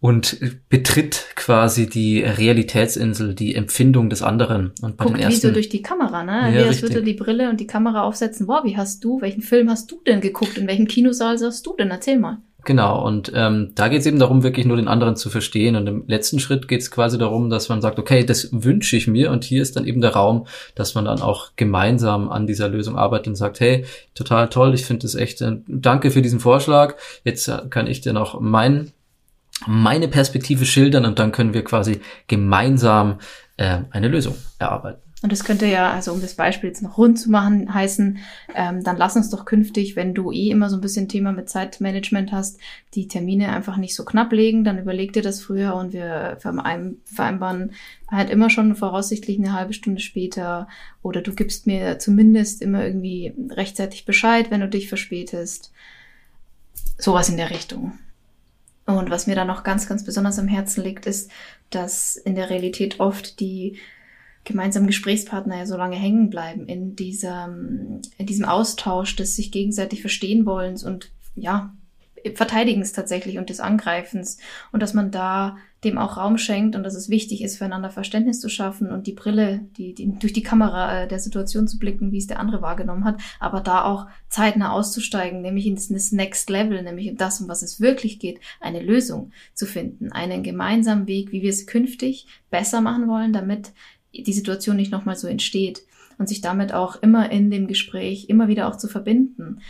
und betritt quasi die Realitätsinsel, die Empfindung des anderen. Und bei Guckt den ersten, wie so durch die Kamera, ne? Ja, Als würde die Brille und die Kamera aufsetzen. Boah, wie hast du, welchen Film hast du denn geguckt? In welchem Kinosaal saßt du denn? Erzähl mal. Genau, und ähm, da geht es eben darum, wirklich nur den anderen zu verstehen. Und im letzten Schritt geht es quasi darum, dass man sagt, okay, das wünsche ich mir. Und hier ist dann eben der Raum, dass man dann auch gemeinsam an dieser Lösung arbeitet und sagt, hey, total toll, ich finde es echt, äh, danke für diesen Vorschlag. Jetzt äh, kann ich dir noch mein, meine Perspektive schildern und dann können wir quasi gemeinsam äh, eine Lösung erarbeiten. Und das könnte ja, also um das Beispiel jetzt noch rund zu machen, heißen, ähm, dann lass uns doch künftig, wenn du eh immer so ein bisschen Thema mit Zeitmanagement hast, die Termine einfach nicht so knapp legen, dann überleg dir das früher und wir vereinbaren halt immer schon voraussichtlich eine halbe Stunde später oder du gibst mir zumindest immer irgendwie rechtzeitig Bescheid, wenn du dich verspätest. Sowas in der Richtung. Und was mir da noch ganz, ganz besonders am Herzen liegt, ist, dass in der Realität oft die gemeinsamen Gesprächspartner ja so lange hängen bleiben in diesem, in diesem Austausch des sich gegenseitig verstehen wollens und ja, Verteidigens tatsächlich und des Angreifens. Und dass man da dem auch Raum schenkt und dass es wichtig ist, füreinander Verständnis zu schaffen und die Brille, die, die durch die Kamera äh, der Situation zu blicken, wie es der andere wahrgenommen hat, aber da auch zeitnah auszusteigen, nämlich in das Next Level, nämlich in das, um was es wirklich geht, eine Lösung zu finden, einen gemeinsamen Weg, wie wir es künftig besser machen wollen, damit die Situation nicht nochmal so entsteht und sich damit auch immer in dem Gespräch immer wieder auch zu verbinden.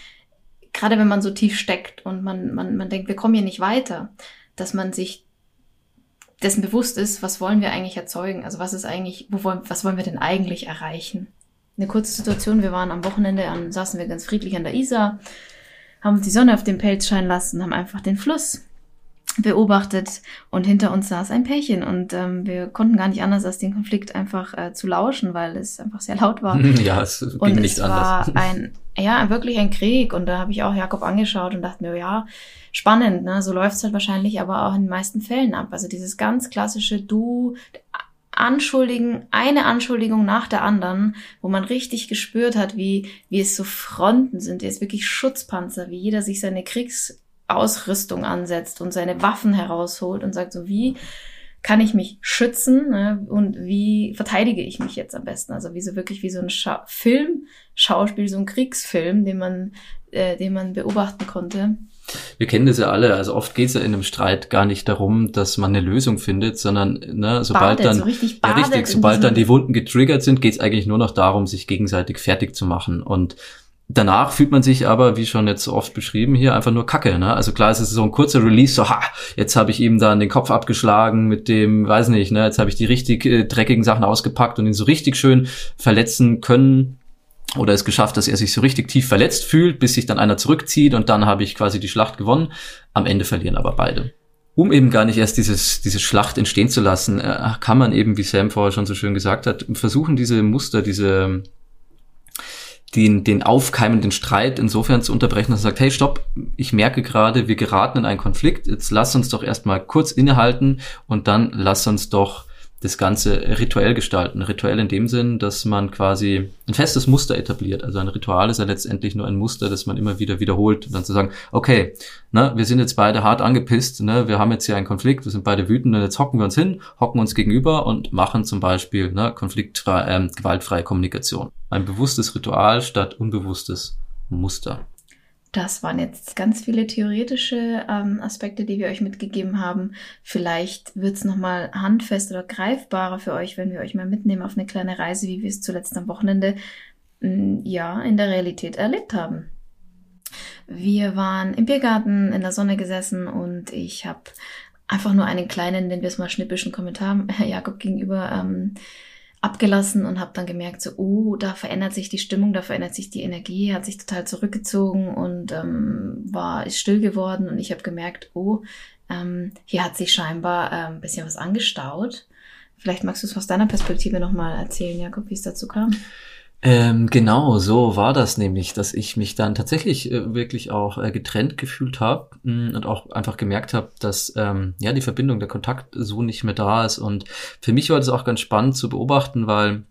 Gerade wenn man so tief steckt und man, man, man denkt, wir kommen hier nicht weiter, dass man sich dessen bewusst ist, was wollen wir eigentlich erzeugen? Also was ist eigentlich, wo wollen, was wollen wir denn eigentlich erreichen? Eine kurze Situation, wir waren am Wochenende, an, saßen wir ganz friedlich an der Isar, haben die Sonne auf dem Pelz scheinen lassen, haben einfach den Fluss beobachtet und hinter uns saß ein Pärchen und ähm, wir konnten gar nicht anders als den Konflikt einfach äh, zu lauschen, weil es einfach sehr laut war. Ja, es ging und nicht es anders. war ein ja wirklich ein Krieg und da habe ich auch Jakob angeschaut und dachte mir ja spannend, ne? so läuft's halt wahrscheinlich aber auch in den meisten Fällen ab. Also dieses ganz klassische Du Anschuldigen, eine Anschuldigung nach der anderen, wo man richtig gespürt hat, wie, wie es so Fronten sind, wie es wirklich Schutzpanzer, wie jeder sich seine Kriegsausrüstung ansetzt und seine Waffen herausholt und sagt so, wie kann ich mich schützen ne? und wie verteidige ich mich jetzt am besten? Also wie so wirklich wie so ein Scha Film, Schauspiel, so ein Kriegsfilm, den man, äh, den man beobachten konnte. Wir kennen das ja alle. Also oft geht es ja in einem Streit gar nicht darum, dass man eine Lösung findet, sondern ne, sobald Badet, dann so richtig ja, richtig, sobald dann die Wunden getriggert sind, geht es eigentlich nur noch darum, sich gegenseitig fertig zu machen. Und danach fühlt man sich aber, wie schon jetzt oft beschrieben hier, einfach nur Kacke. Ne? Also klar, es ist so ein kurzer Release, so ha, jetzt habe ich ihm dann den Kopf abgeschlagen mit dem, weiß nicht, ne, jetzt habe ich die richtig äh, dreckigen Sachen ausgepackt und ihn so richtig schön verletzen können oder es geschafft, dass er sich so richtig tief verletzt fühlt, bis sich dann einer zurückzieht und dann habe ich quasi die Schlacht gewonnen. Am Ende verlieren aber beide. Um eben gar nicht erst dieses, diese Schlacht entstehen zu lassen, äh, kann man eben, wie Sam vorher schon so schön gesagt hat, versuchen, diese Muster, diese, den, den aufkeimenden Streit insofern zu unterbrechen, dass er sagt, hey, stopp, ich merke gerade, wir geraten in einen Konflikt, jetzt lass uns doch erstmal kurz innehalten und dann lass uns doch das Ganze rituell gestalten. Rituell in dem Sinn, dass man quasi ein festes Muster etabliert. Also ein Ritual ist ja letztendlich nur ein Muster, das man immer wieder wiederholt. Und dann zu sagen, okay, ne, wir sind jetzt beide hart angepisst, ne, wir haben jetzt hier einen Konflikt, wir sind beide wütend und jetzt hocken wir uns hin, hocken uns gegenüber und machen zum Beispiel ne, konfliktfrei, ähm, gewaltfreie Kommunikation. Ein bewusstes Ritual statt unbewusstes Muster. Das waren jetzt ganz viele theoretische ähm, Aspekte, die wir euch mitgegeben haben. Vielleicht wird's es nochmal handfest oder greifbarer für euch, wenn wir euch mal mitnehmen auf eine kleine Reise, wie wir es zuletzt am Wochenende mh, ja in der Realität erlebt haben. Wir waren im Biergarten in der Sonne gesessen und ich habe einfach nur einen kleinen, den wir es mal schnippischen Kommentar Jakob gegenüber ähm, abgelassen und habe dann gemerkt, so, oh, da verändert sich die Stimmung, da verändert sich die Energie, hat sich total zurückgezogen und ähm, war ist still geworden und ich habe gemerkt, oh, ähm, hier hat sich scheinbar ähm, ein bisschen was angestaut. Vielleicht magst du es aus deiner Perspektive nochmal erzählen, Jakob, wie es dazu kam. Ähm, genau, so war das nämlich, dass ich mich dann tatsächlich äh, wirklich auch äh, getrennt gefühlt habe und auch einfach gemerkt habe, dass ähm, ja die Verbindung, der Kontakt so nicht mehr da ist. Und für mich war das auch ganz spannend zu beobachten, weil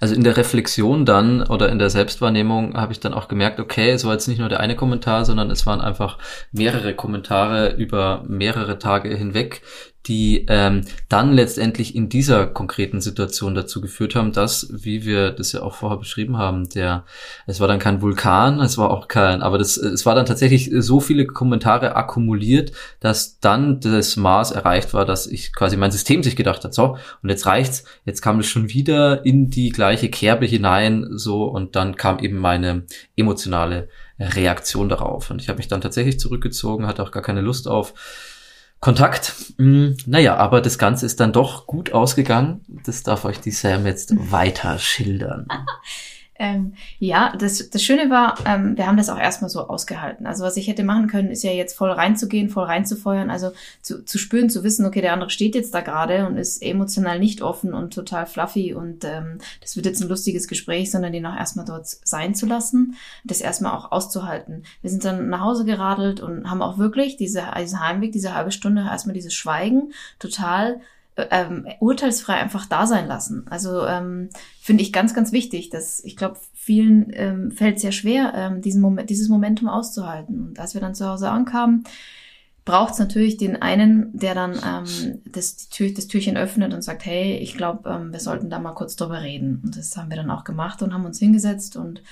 also in der Reflexion dann oder in der Selbstwahrnehmung habe ich dann auch gemerkt, okay, es war jetzt nicht nur der eine Kommentar, sondern es waren einfach mehrere Kommentare über mehrere Tage hinweg, die ähm, dann letztendlich in dieser konkreten Situation dazu geführt haben, dass, wie wir das ja auch vorher beschrieben haben, der, es war dann kein Vulkan, es war auch kein, aber das, es war dann tatsächlich so viele Kommentare akkumuliert, dass dann das Maß erreicht war, dass ich quasi mein System sich gedacht hat, so, und jetzt reicht's, jetzt kam es schon wieder in die gleiche Kerbe hinein, so, und dann kam eben meine emotionale Reaktion darauf. Und ich habe mich dann tatsächlich zurückgezogen, hatte auch gar keine Lust auf Kontakt. Hm, naja, aber das Ganze ist dann doch gut ausgegangen. Das darf euch die Sam jetzt weiter schildern. Ähm, ja, das, das Schöne war, ähm, wir haben das auch erstmal so ausgehalten. Also was ich hätte machen können, ist ja jetzt voll reinzugehen, voll reinzufeuern, also zu, zu spüren, zu wissen, okay, der andere steht jetzt da gerade und ist emotional nicht offen und total fluffy und ähm, das wird jetzt ein lustiges Gespräch, sondern den auch erstmal dort sein zu lassen, das erstmal auch auszuhalten. Wir sind dann nach Hause geradelt und haben auch wirklich diese, diesen Heimweg, diese halbe Stunde, erstmal dieses Schweigen total ähm, urteilsfrei einfach da sein lassen. Also ähm, finde ich ganz, ganz wichtig, dass ich glaube, vielen ähm, fällt ja schwer, ähm, diesen Moment, dieses Momentum auszuhalten. Und als wir dann zu Hause ankamen, braucht es natürlich den einen, der dann ähm, das, Tür, das Türchen öffnet und sagt, hey, ich glaube, ähm, wir sollten da mal kurz drüber reden. Und das haben wir dann auch gemacht und haben uns hingesetzt und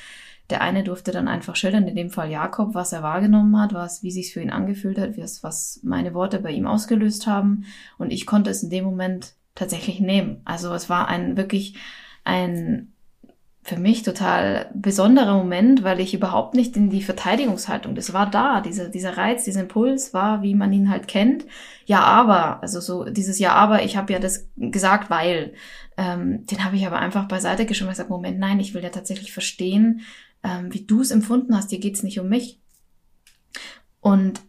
der eine durfte dann einfach schildern, in dem Fall Jakob, was er wahrgenommen hat, was, wie sich für ihn angefühlt hat, was meine Worte bei ihm ausgelöst haben. Und ich konnte es in dem Moment tatsächlich nehmen. Also es war ein wirklich ein für mich total besonderer Moment, weil ich überhaupt nicht in die Verteidigungshaltung, das war da, dieser, dieser Reiz, dieser Impuls war, wie man ihn halt kennt. Ja, aber, also so dieses Ja, aber, ich habe ja das gesagt, weil, ähm, den habe ich aber einfach beiseite geschoben und gesagt, Moment, nein, ich will ja tatsächlich verstehen, ähm, wie du es empfunden hast, dir geht's nicht um mich. Und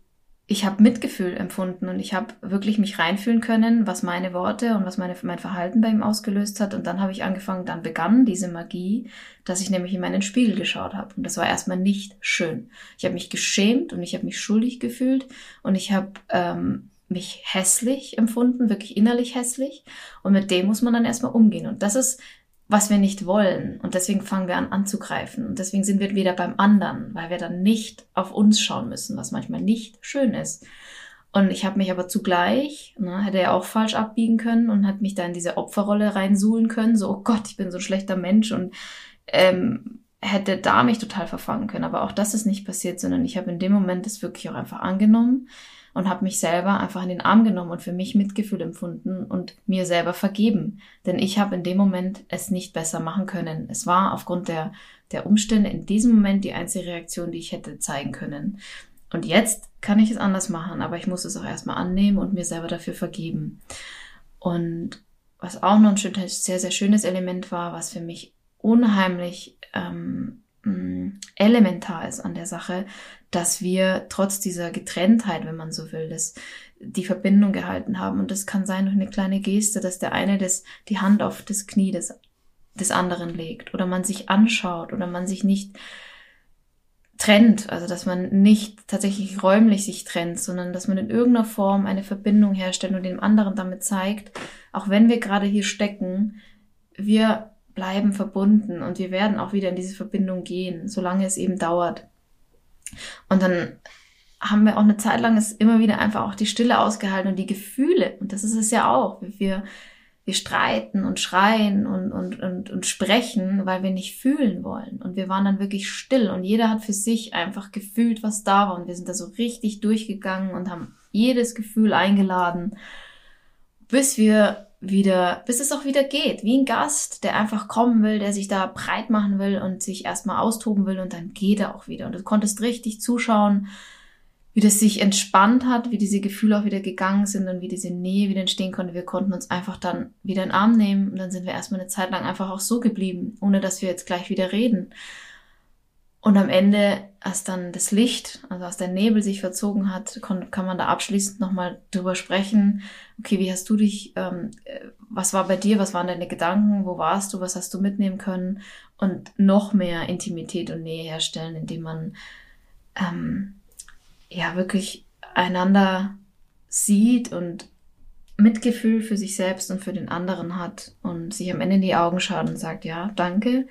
ich habe Mitgefühl empfunden und ich habe wirklich mich reinfühlen können, was meine Worte und was meine, mein Verhalten bei ihm ausgelöst hat. Und dann habe ich angefangen, dann begann diese Magie, dass ich nämlich in meinen Spiegel geschaut habe. Und das war erstmal nicht schön. Ich habe mich geschämt und ich habe mich schuldig gefühlt und ich habe ähm, mich hässlich empfunden, wirklich innerlich hässlich. Und mit dem muss man dann erstmal umgehen. Und das ist was wir nicht wollen. Und deswegen fangen wir an anzugreifen. Und deswegen sind wir wieder beim anderen, weil wir dann nicht auf uns schauen müssen, was manchmal nicht schön ist. Und ich habe mich aber zugleich, ne, hätte er auch falsch abbiegen können und hat mich da in diese Opferrolle reinsuhlen können, so, oh Gott, ich bin so ein schlechter Mensch und ähm, hätte da mich total verfangen können. Aber auch das ist nicht passiert, sondern ich habe in dem Moment das wirklich auch einfach angenommen und habe mich selber einfach in den Arm genommen und für mich Mitgefühl empfunden und mir selber vergeben. Denn ich habe in dem Moment es nicht besser machen können. Es war aufgrund der, der Umstände in diesem Moment die einzige Reaktion, die ich hätte zeigen können. Und jetzt kann ich es anders machen, aber ich muss es auch erstmal annehmen und mir selber dafür vergeben. Und was auch noch ein sehr, sehr schönes Element war, was für mich unheimlich ähm, mm, elementar ist an der Sache, dass wir trotz dieser Getrenntheit, wenn man so will, das, die Verbindung gehalten haben. Und das kann sein durch eine kleine Geste, dass der eine das, die Hand auf das Knie des, des anderen legt oder man sich anschaut oder man sich nicht trennt, also dass man nicht tatsächlich räumlich sich trennt, sondern dass man in irgendeiner Form eine Verbindung herstellt und dem anderen damit zeigt, auch wenn wir gerade hier stecken, wir bleiben verbunden und wir werden auch wieder in diese Verbindung gehen, solange es eben dauert. Und dann haben wir auch eine Zeit lang es immer wieder einfach auch die Stille ausgehalten und die Gefühle. Und das ist es ja auch. Wir, wir streiten und schreien und, und, und, und sprechen, weil wir nicht fühlen wollen. Und wir waren dann wirklich still und jeder hat für sich einfach gefühlt, was da war. Und wir sind da so richtig durchgegangen und haben jedes Gefühl eingeladen, bis wir wieder, bis es auch wieder geht, wie ein Gast, der einfach kommen will, der sich da breit machen will und sich erstmal austoben will und dann geht er auch wieder. Und du konntest richtig zuschauen, wie das sich entspannt hat, wie diese Gefühle auch wieder gegangen sind und wie diese Nähe wieder entstehen konnte. Wir konnten uns einfach dann wieder in den Arm nehmen und dann sind wir erstmal eine Zeit lang einfach auch so geblieben, ohne dass wir jetzt gleich wieder reden. Und am Ende, als dann das Licht, also als der Nebel sich verzogen hat, kann, man da abschließend nochmal drüber sprechen. Okay, wie hast du dich, ähm, äh, was war bei dir, was waren deine Gedanken, wo warst du, was hast du mitnehmen können? Und noch mehr Intimität und Nähe herstellen, indem man ähm, ja wirklich einander sieht und Mitgefühl für sich selbst und für den anderen hat und sich am Ende in die Augen schaut und sagt, ja, danke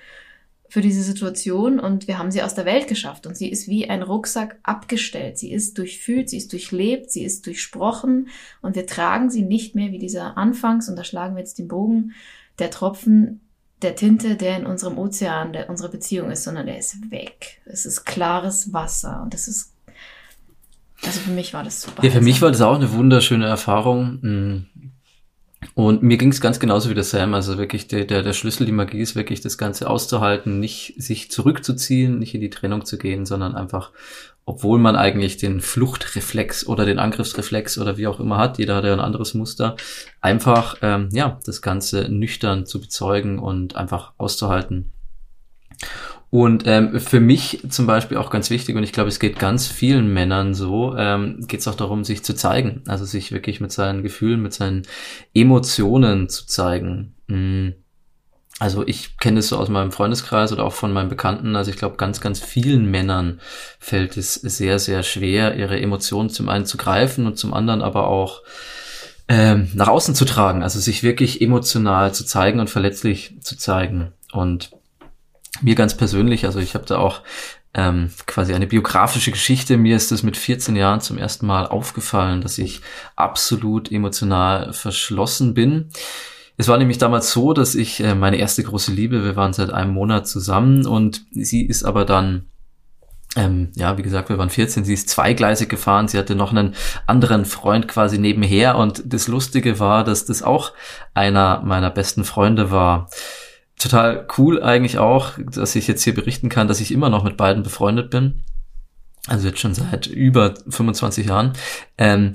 für diese Situation und wir haben sie aus der Welt geschafft und sie ist wie ein Rucksack abgestellt. Sie ist durchfühlt, sie ist durchlebt, sie ist durchsprochen und wir tragen sie nicht mehr wie dieser Anfangs, und da schlagen wir jetzt den Bogen, der Tropfen der Tinte, der in unserem Ozean, der unsere Beziehung ist, sondern der ist weg. Es ist klares Wasser und das ist also für mich war das super. Ja, für mich war das auch eine wunderschöne Erfahrung. Und mir ging es ganz genauso wie der Sam. Also wirklich der, der, der Schlüssel, die Magie ist wirklich das Ganze auszuhalten, nicht sich zurückzuziehen, nicht in die Trennung zu gehen, sondern einfach, obwohl man eigentlich den Fluchtreflex oder den Angriffsreflex oder wie auch immer hat, jeder hat ja ein anderes Muster, einfach ähm, ja das Ganze nüchtern zu bezeugen und einfach auszuhalten. Und ähm, für mich zum Beispiel auch ganz wichtig, und ich glaube, es geht ganz vielen Männern so, ähm, geht es auch darum, sich zu zeigen. Also sich wirklich mit seinen Gefühlen, mit seinen Emotionen zu zeigen. Mhm. Also ich kenne es so aus meinem Freundeskreis oder auch von meinen Bekannten. Also ich glaube, ganz, ganz vielen Männern fällt es sehr, sehr schwer, ihre Emotionen zum einen zu greifen und zum anderen aber auch ähm, nach außen zu tragen. Also sich wirklich emotional zu zeigen und verletzlich zu zeigen. Und mir ganz persönlich, also ich habe da auch ähm, quasi eine biografische Geschichte. Mir ist es mit 14 Jahren zum ersten Mal aufgefallen, dass ich absolut emotional verschlossen bin. Es war nämlich damals so, dass ich äh, meine erste große Liebe, wir waren seit einem Monat zusammen und sie ist aber dann ähm, ja, wie gesagt, wir waren 14, sie ist zweigleisig gefahren, sie hatte noch einen anderen Freund quasi nebenher und das Lustige war, dass das auch einer meiner besten Freunde war. Total cool eigentlich auch, dass ich jetzt hier berichten kann, dass ich immer noch mit beiden befreundet bin. Also jetzt schon seit über 25 Jahren. Ähm,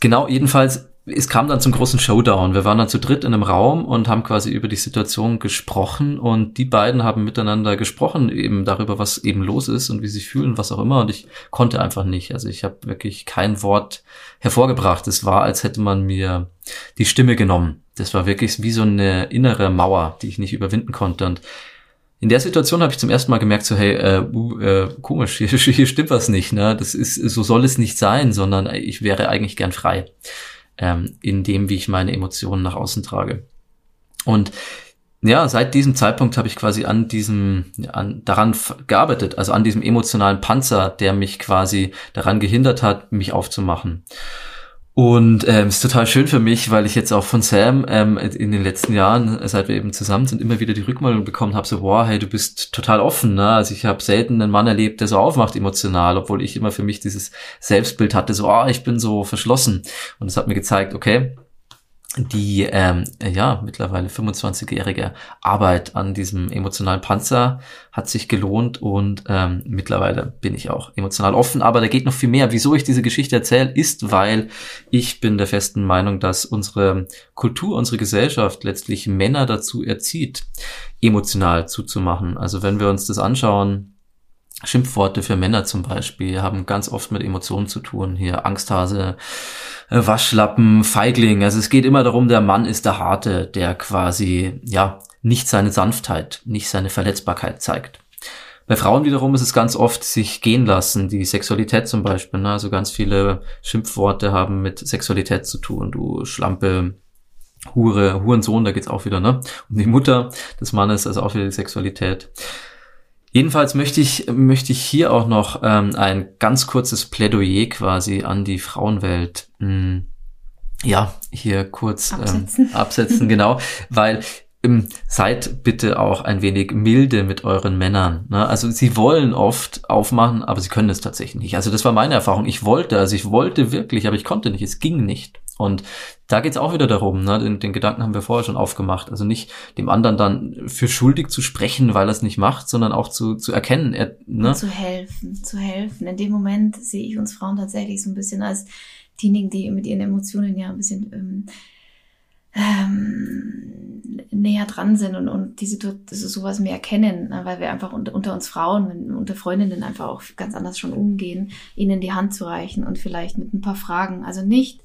genau, jedenfalls es kam dann zum großen Showdown. Wir waren dann zu dritt in einem Raum und haben quasi über die Situation gesprochen und die beiden haben miteinander gesprochen, eben darüber, was eben los ist und wie sie fühlen, was auch immer. Und ich konnte einfach nicht. Also ich habe wirklich kein Wort hervorgebracht. Es war, als hätte man mir die Stimme genommen. Das war wirklich wie so eine innere Mauer, die ich nicht überwinden konnte. Und in der Situation habe ich zum ersten Mal gemerkt, so hey, äh, äh, komisch, hier, hier stimmt was nicht. Ne? Das ist, so soll es nicht sein, sondern ich wäre eigentlich gern frei ähm, in dem, wie ich meine Emotionen nach außen trage. Und ja, seit diesem Zeitpunkt habe ich quasi an diesem, an, daran gearbeitet, also an diesem emotionalen Panzer, der mich quasi daran gehindert hat, mich aufzumachen. Und ähm, ist total schön für mich, weil ich jetzt auch von Sam ähm, in den letzten Jahren, seit wir eben zusammen sind, immer wieder die Rückmeldung bekommen habe, so, wow, hey, du bist total offen. Ne? Also ich habe selten einen Mann erlebt, der so aufmacht emotional, obwohl ich immer für mich dieses Selbstbild hatte, so, ah, oh, ich bin so verschlossen. Und es hat mir gezeigt, okay, die ähm, ja mittlerweile 25-jährige Arbeit an diesem emotionalen Panzer hat sich gelohnt und ähm, mittlerweile bin ich auch emotional offen, aber da geht noch viel mehr. Wieso ich diese Geschichte erzähle, ist, weil ich bin der festen Meinung, dass unsere Kultur, unsere Gesellschaft letztlich Männer dazu erzieht, emotional zuzumachen. Also wenn wir uns das anschauen, Schimpfworte für Männer zum Beispiel haben ganz oft mit Emotionen zu tun. Hier Angsthase, äh, Waschlappen, Feigling. Also es geht immer darum, der Mann ist der Harte, der quasi, ja, nicht seine Sanftheit, nicht seine Verletzbarkeit zeigt. Bei Frauen wiederum ist es ganz oft sich gehen lassen, die Sexualität zum Beispiel. Ne? Also ganz viele Schimpfworte haben mit Sexualität zu tun. Du Schlampe, Hure, Hurensohn, da geht's auch wieder, ne? Um die Mutter des Mannes, also auch wieder die Sexualität. Jedenfalls möchte ich, möchte ich hier auch noch ähm, ein ganz kurzes Plädoyer quasi an die Frauenwelt hm, ja, hier kurz absetzen, ähm, absetzen genau, weil ähm, seid bitte auch ein wenig milde mit euren Männern. Ne? Also sie wollen oft aufmachen, aber sie können es tatsächlich nicht. Also das war meine Erfahrung. Ich wollte, also ich wollte wirklich, aber ich konnte nicht. Es ging nicht. Und da geht's auch wieder darum, ne? den, den Gedanken haben wir vorher schon aufgemacht. Also nicht dem anderen dann für schuldig zu sprechen, weil er es nicht macht, sondern auch zu, zu erkennen. Er, ne? Zu helfen, zu helfen. In dem Moment sehe ich uns Frauen tatsächlich so ein bisschen als diejenigen, die mit ihren Emotionen ja ein bisschen ähm, ähm, näher dran sind und, und diese sowas mehr kennen, ne? weil wir einfach unter, unter uns Frauen, unter Freundinnen einfach auch ganz anders schon umgehen, ihnen die Hand zu reichen und vielleicht mit ein paar Fragen. Also nicht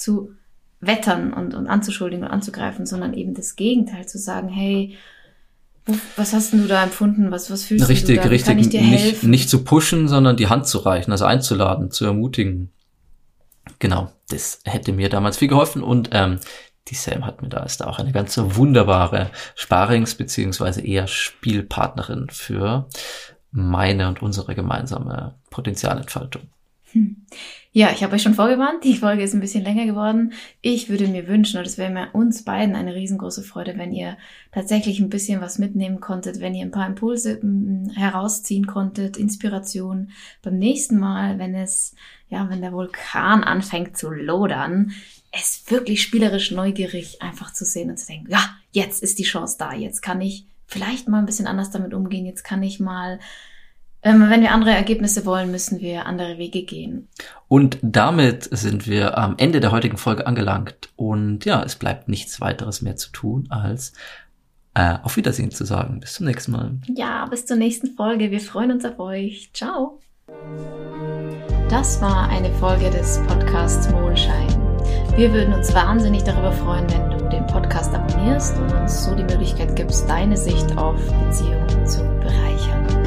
zu wettern und, und anzuschuldigen und anzugreifen, sondern eben das Gegenteil zu sagen, hey, was hast du da empfunden? Was, was fühlst richtig, du da? Richtig, richtig. Nicht, nicht zu pushen, sondern die Hand zu reichen, also einzuladen, zu ermutigen. Genau, das hätte mir damals viel geholfen und ähm, die Sam hat mir da ist da auch eine ganz wunderbare Sparings- beziehungsweise eher Spielpartnerin für meine und unsere gemeinsame Potenzialentfaltung. Hm. Ja, ich habe euch schon vorgewarnt, die Folge ist ein bisschen länger geworden. Ich würde mir wünschen, und es wäre mir uns beiden eine riesengroße Freude, wenn ihr tatsächlich ein bisschen was mitnehmen konntet, wenn ihr ein paar Impulse hm, herausziehen konntet, Inspiration. Beim nächsten Mal, wenn es, ja, wenn der Vulkan anfängt zu lodern, es wirklich spielerisch neugierig einfach zu sehen und zu denken, ja, jetzt ist die Chance da, jetzt kann ich vielleicht mal ein bisschen anders damit umgehen, jetzt kann ich mal wenn wir andere Ergebnisse wollen, müssen wir andere Wege gehen. Und damit sind wir am Ende der heutigen Folge angelangt. Und ja, es bleibt nichts weiteres mehr zu tun, als äh, auf Wiedersehen zu sagen. Bis zum nächsten Mal. Ja, bis zur nächsten Folge. Wir freuen uns auf euch. Ciao. Das war eine Folge des Podcasts Mondschein. Wir würden uns wahnsinnig darüber freuen, wenn du den Podcast abonnierst und uns so die Möglichkeit gibst, deine Sicht auf Beziehungen zu bereichern.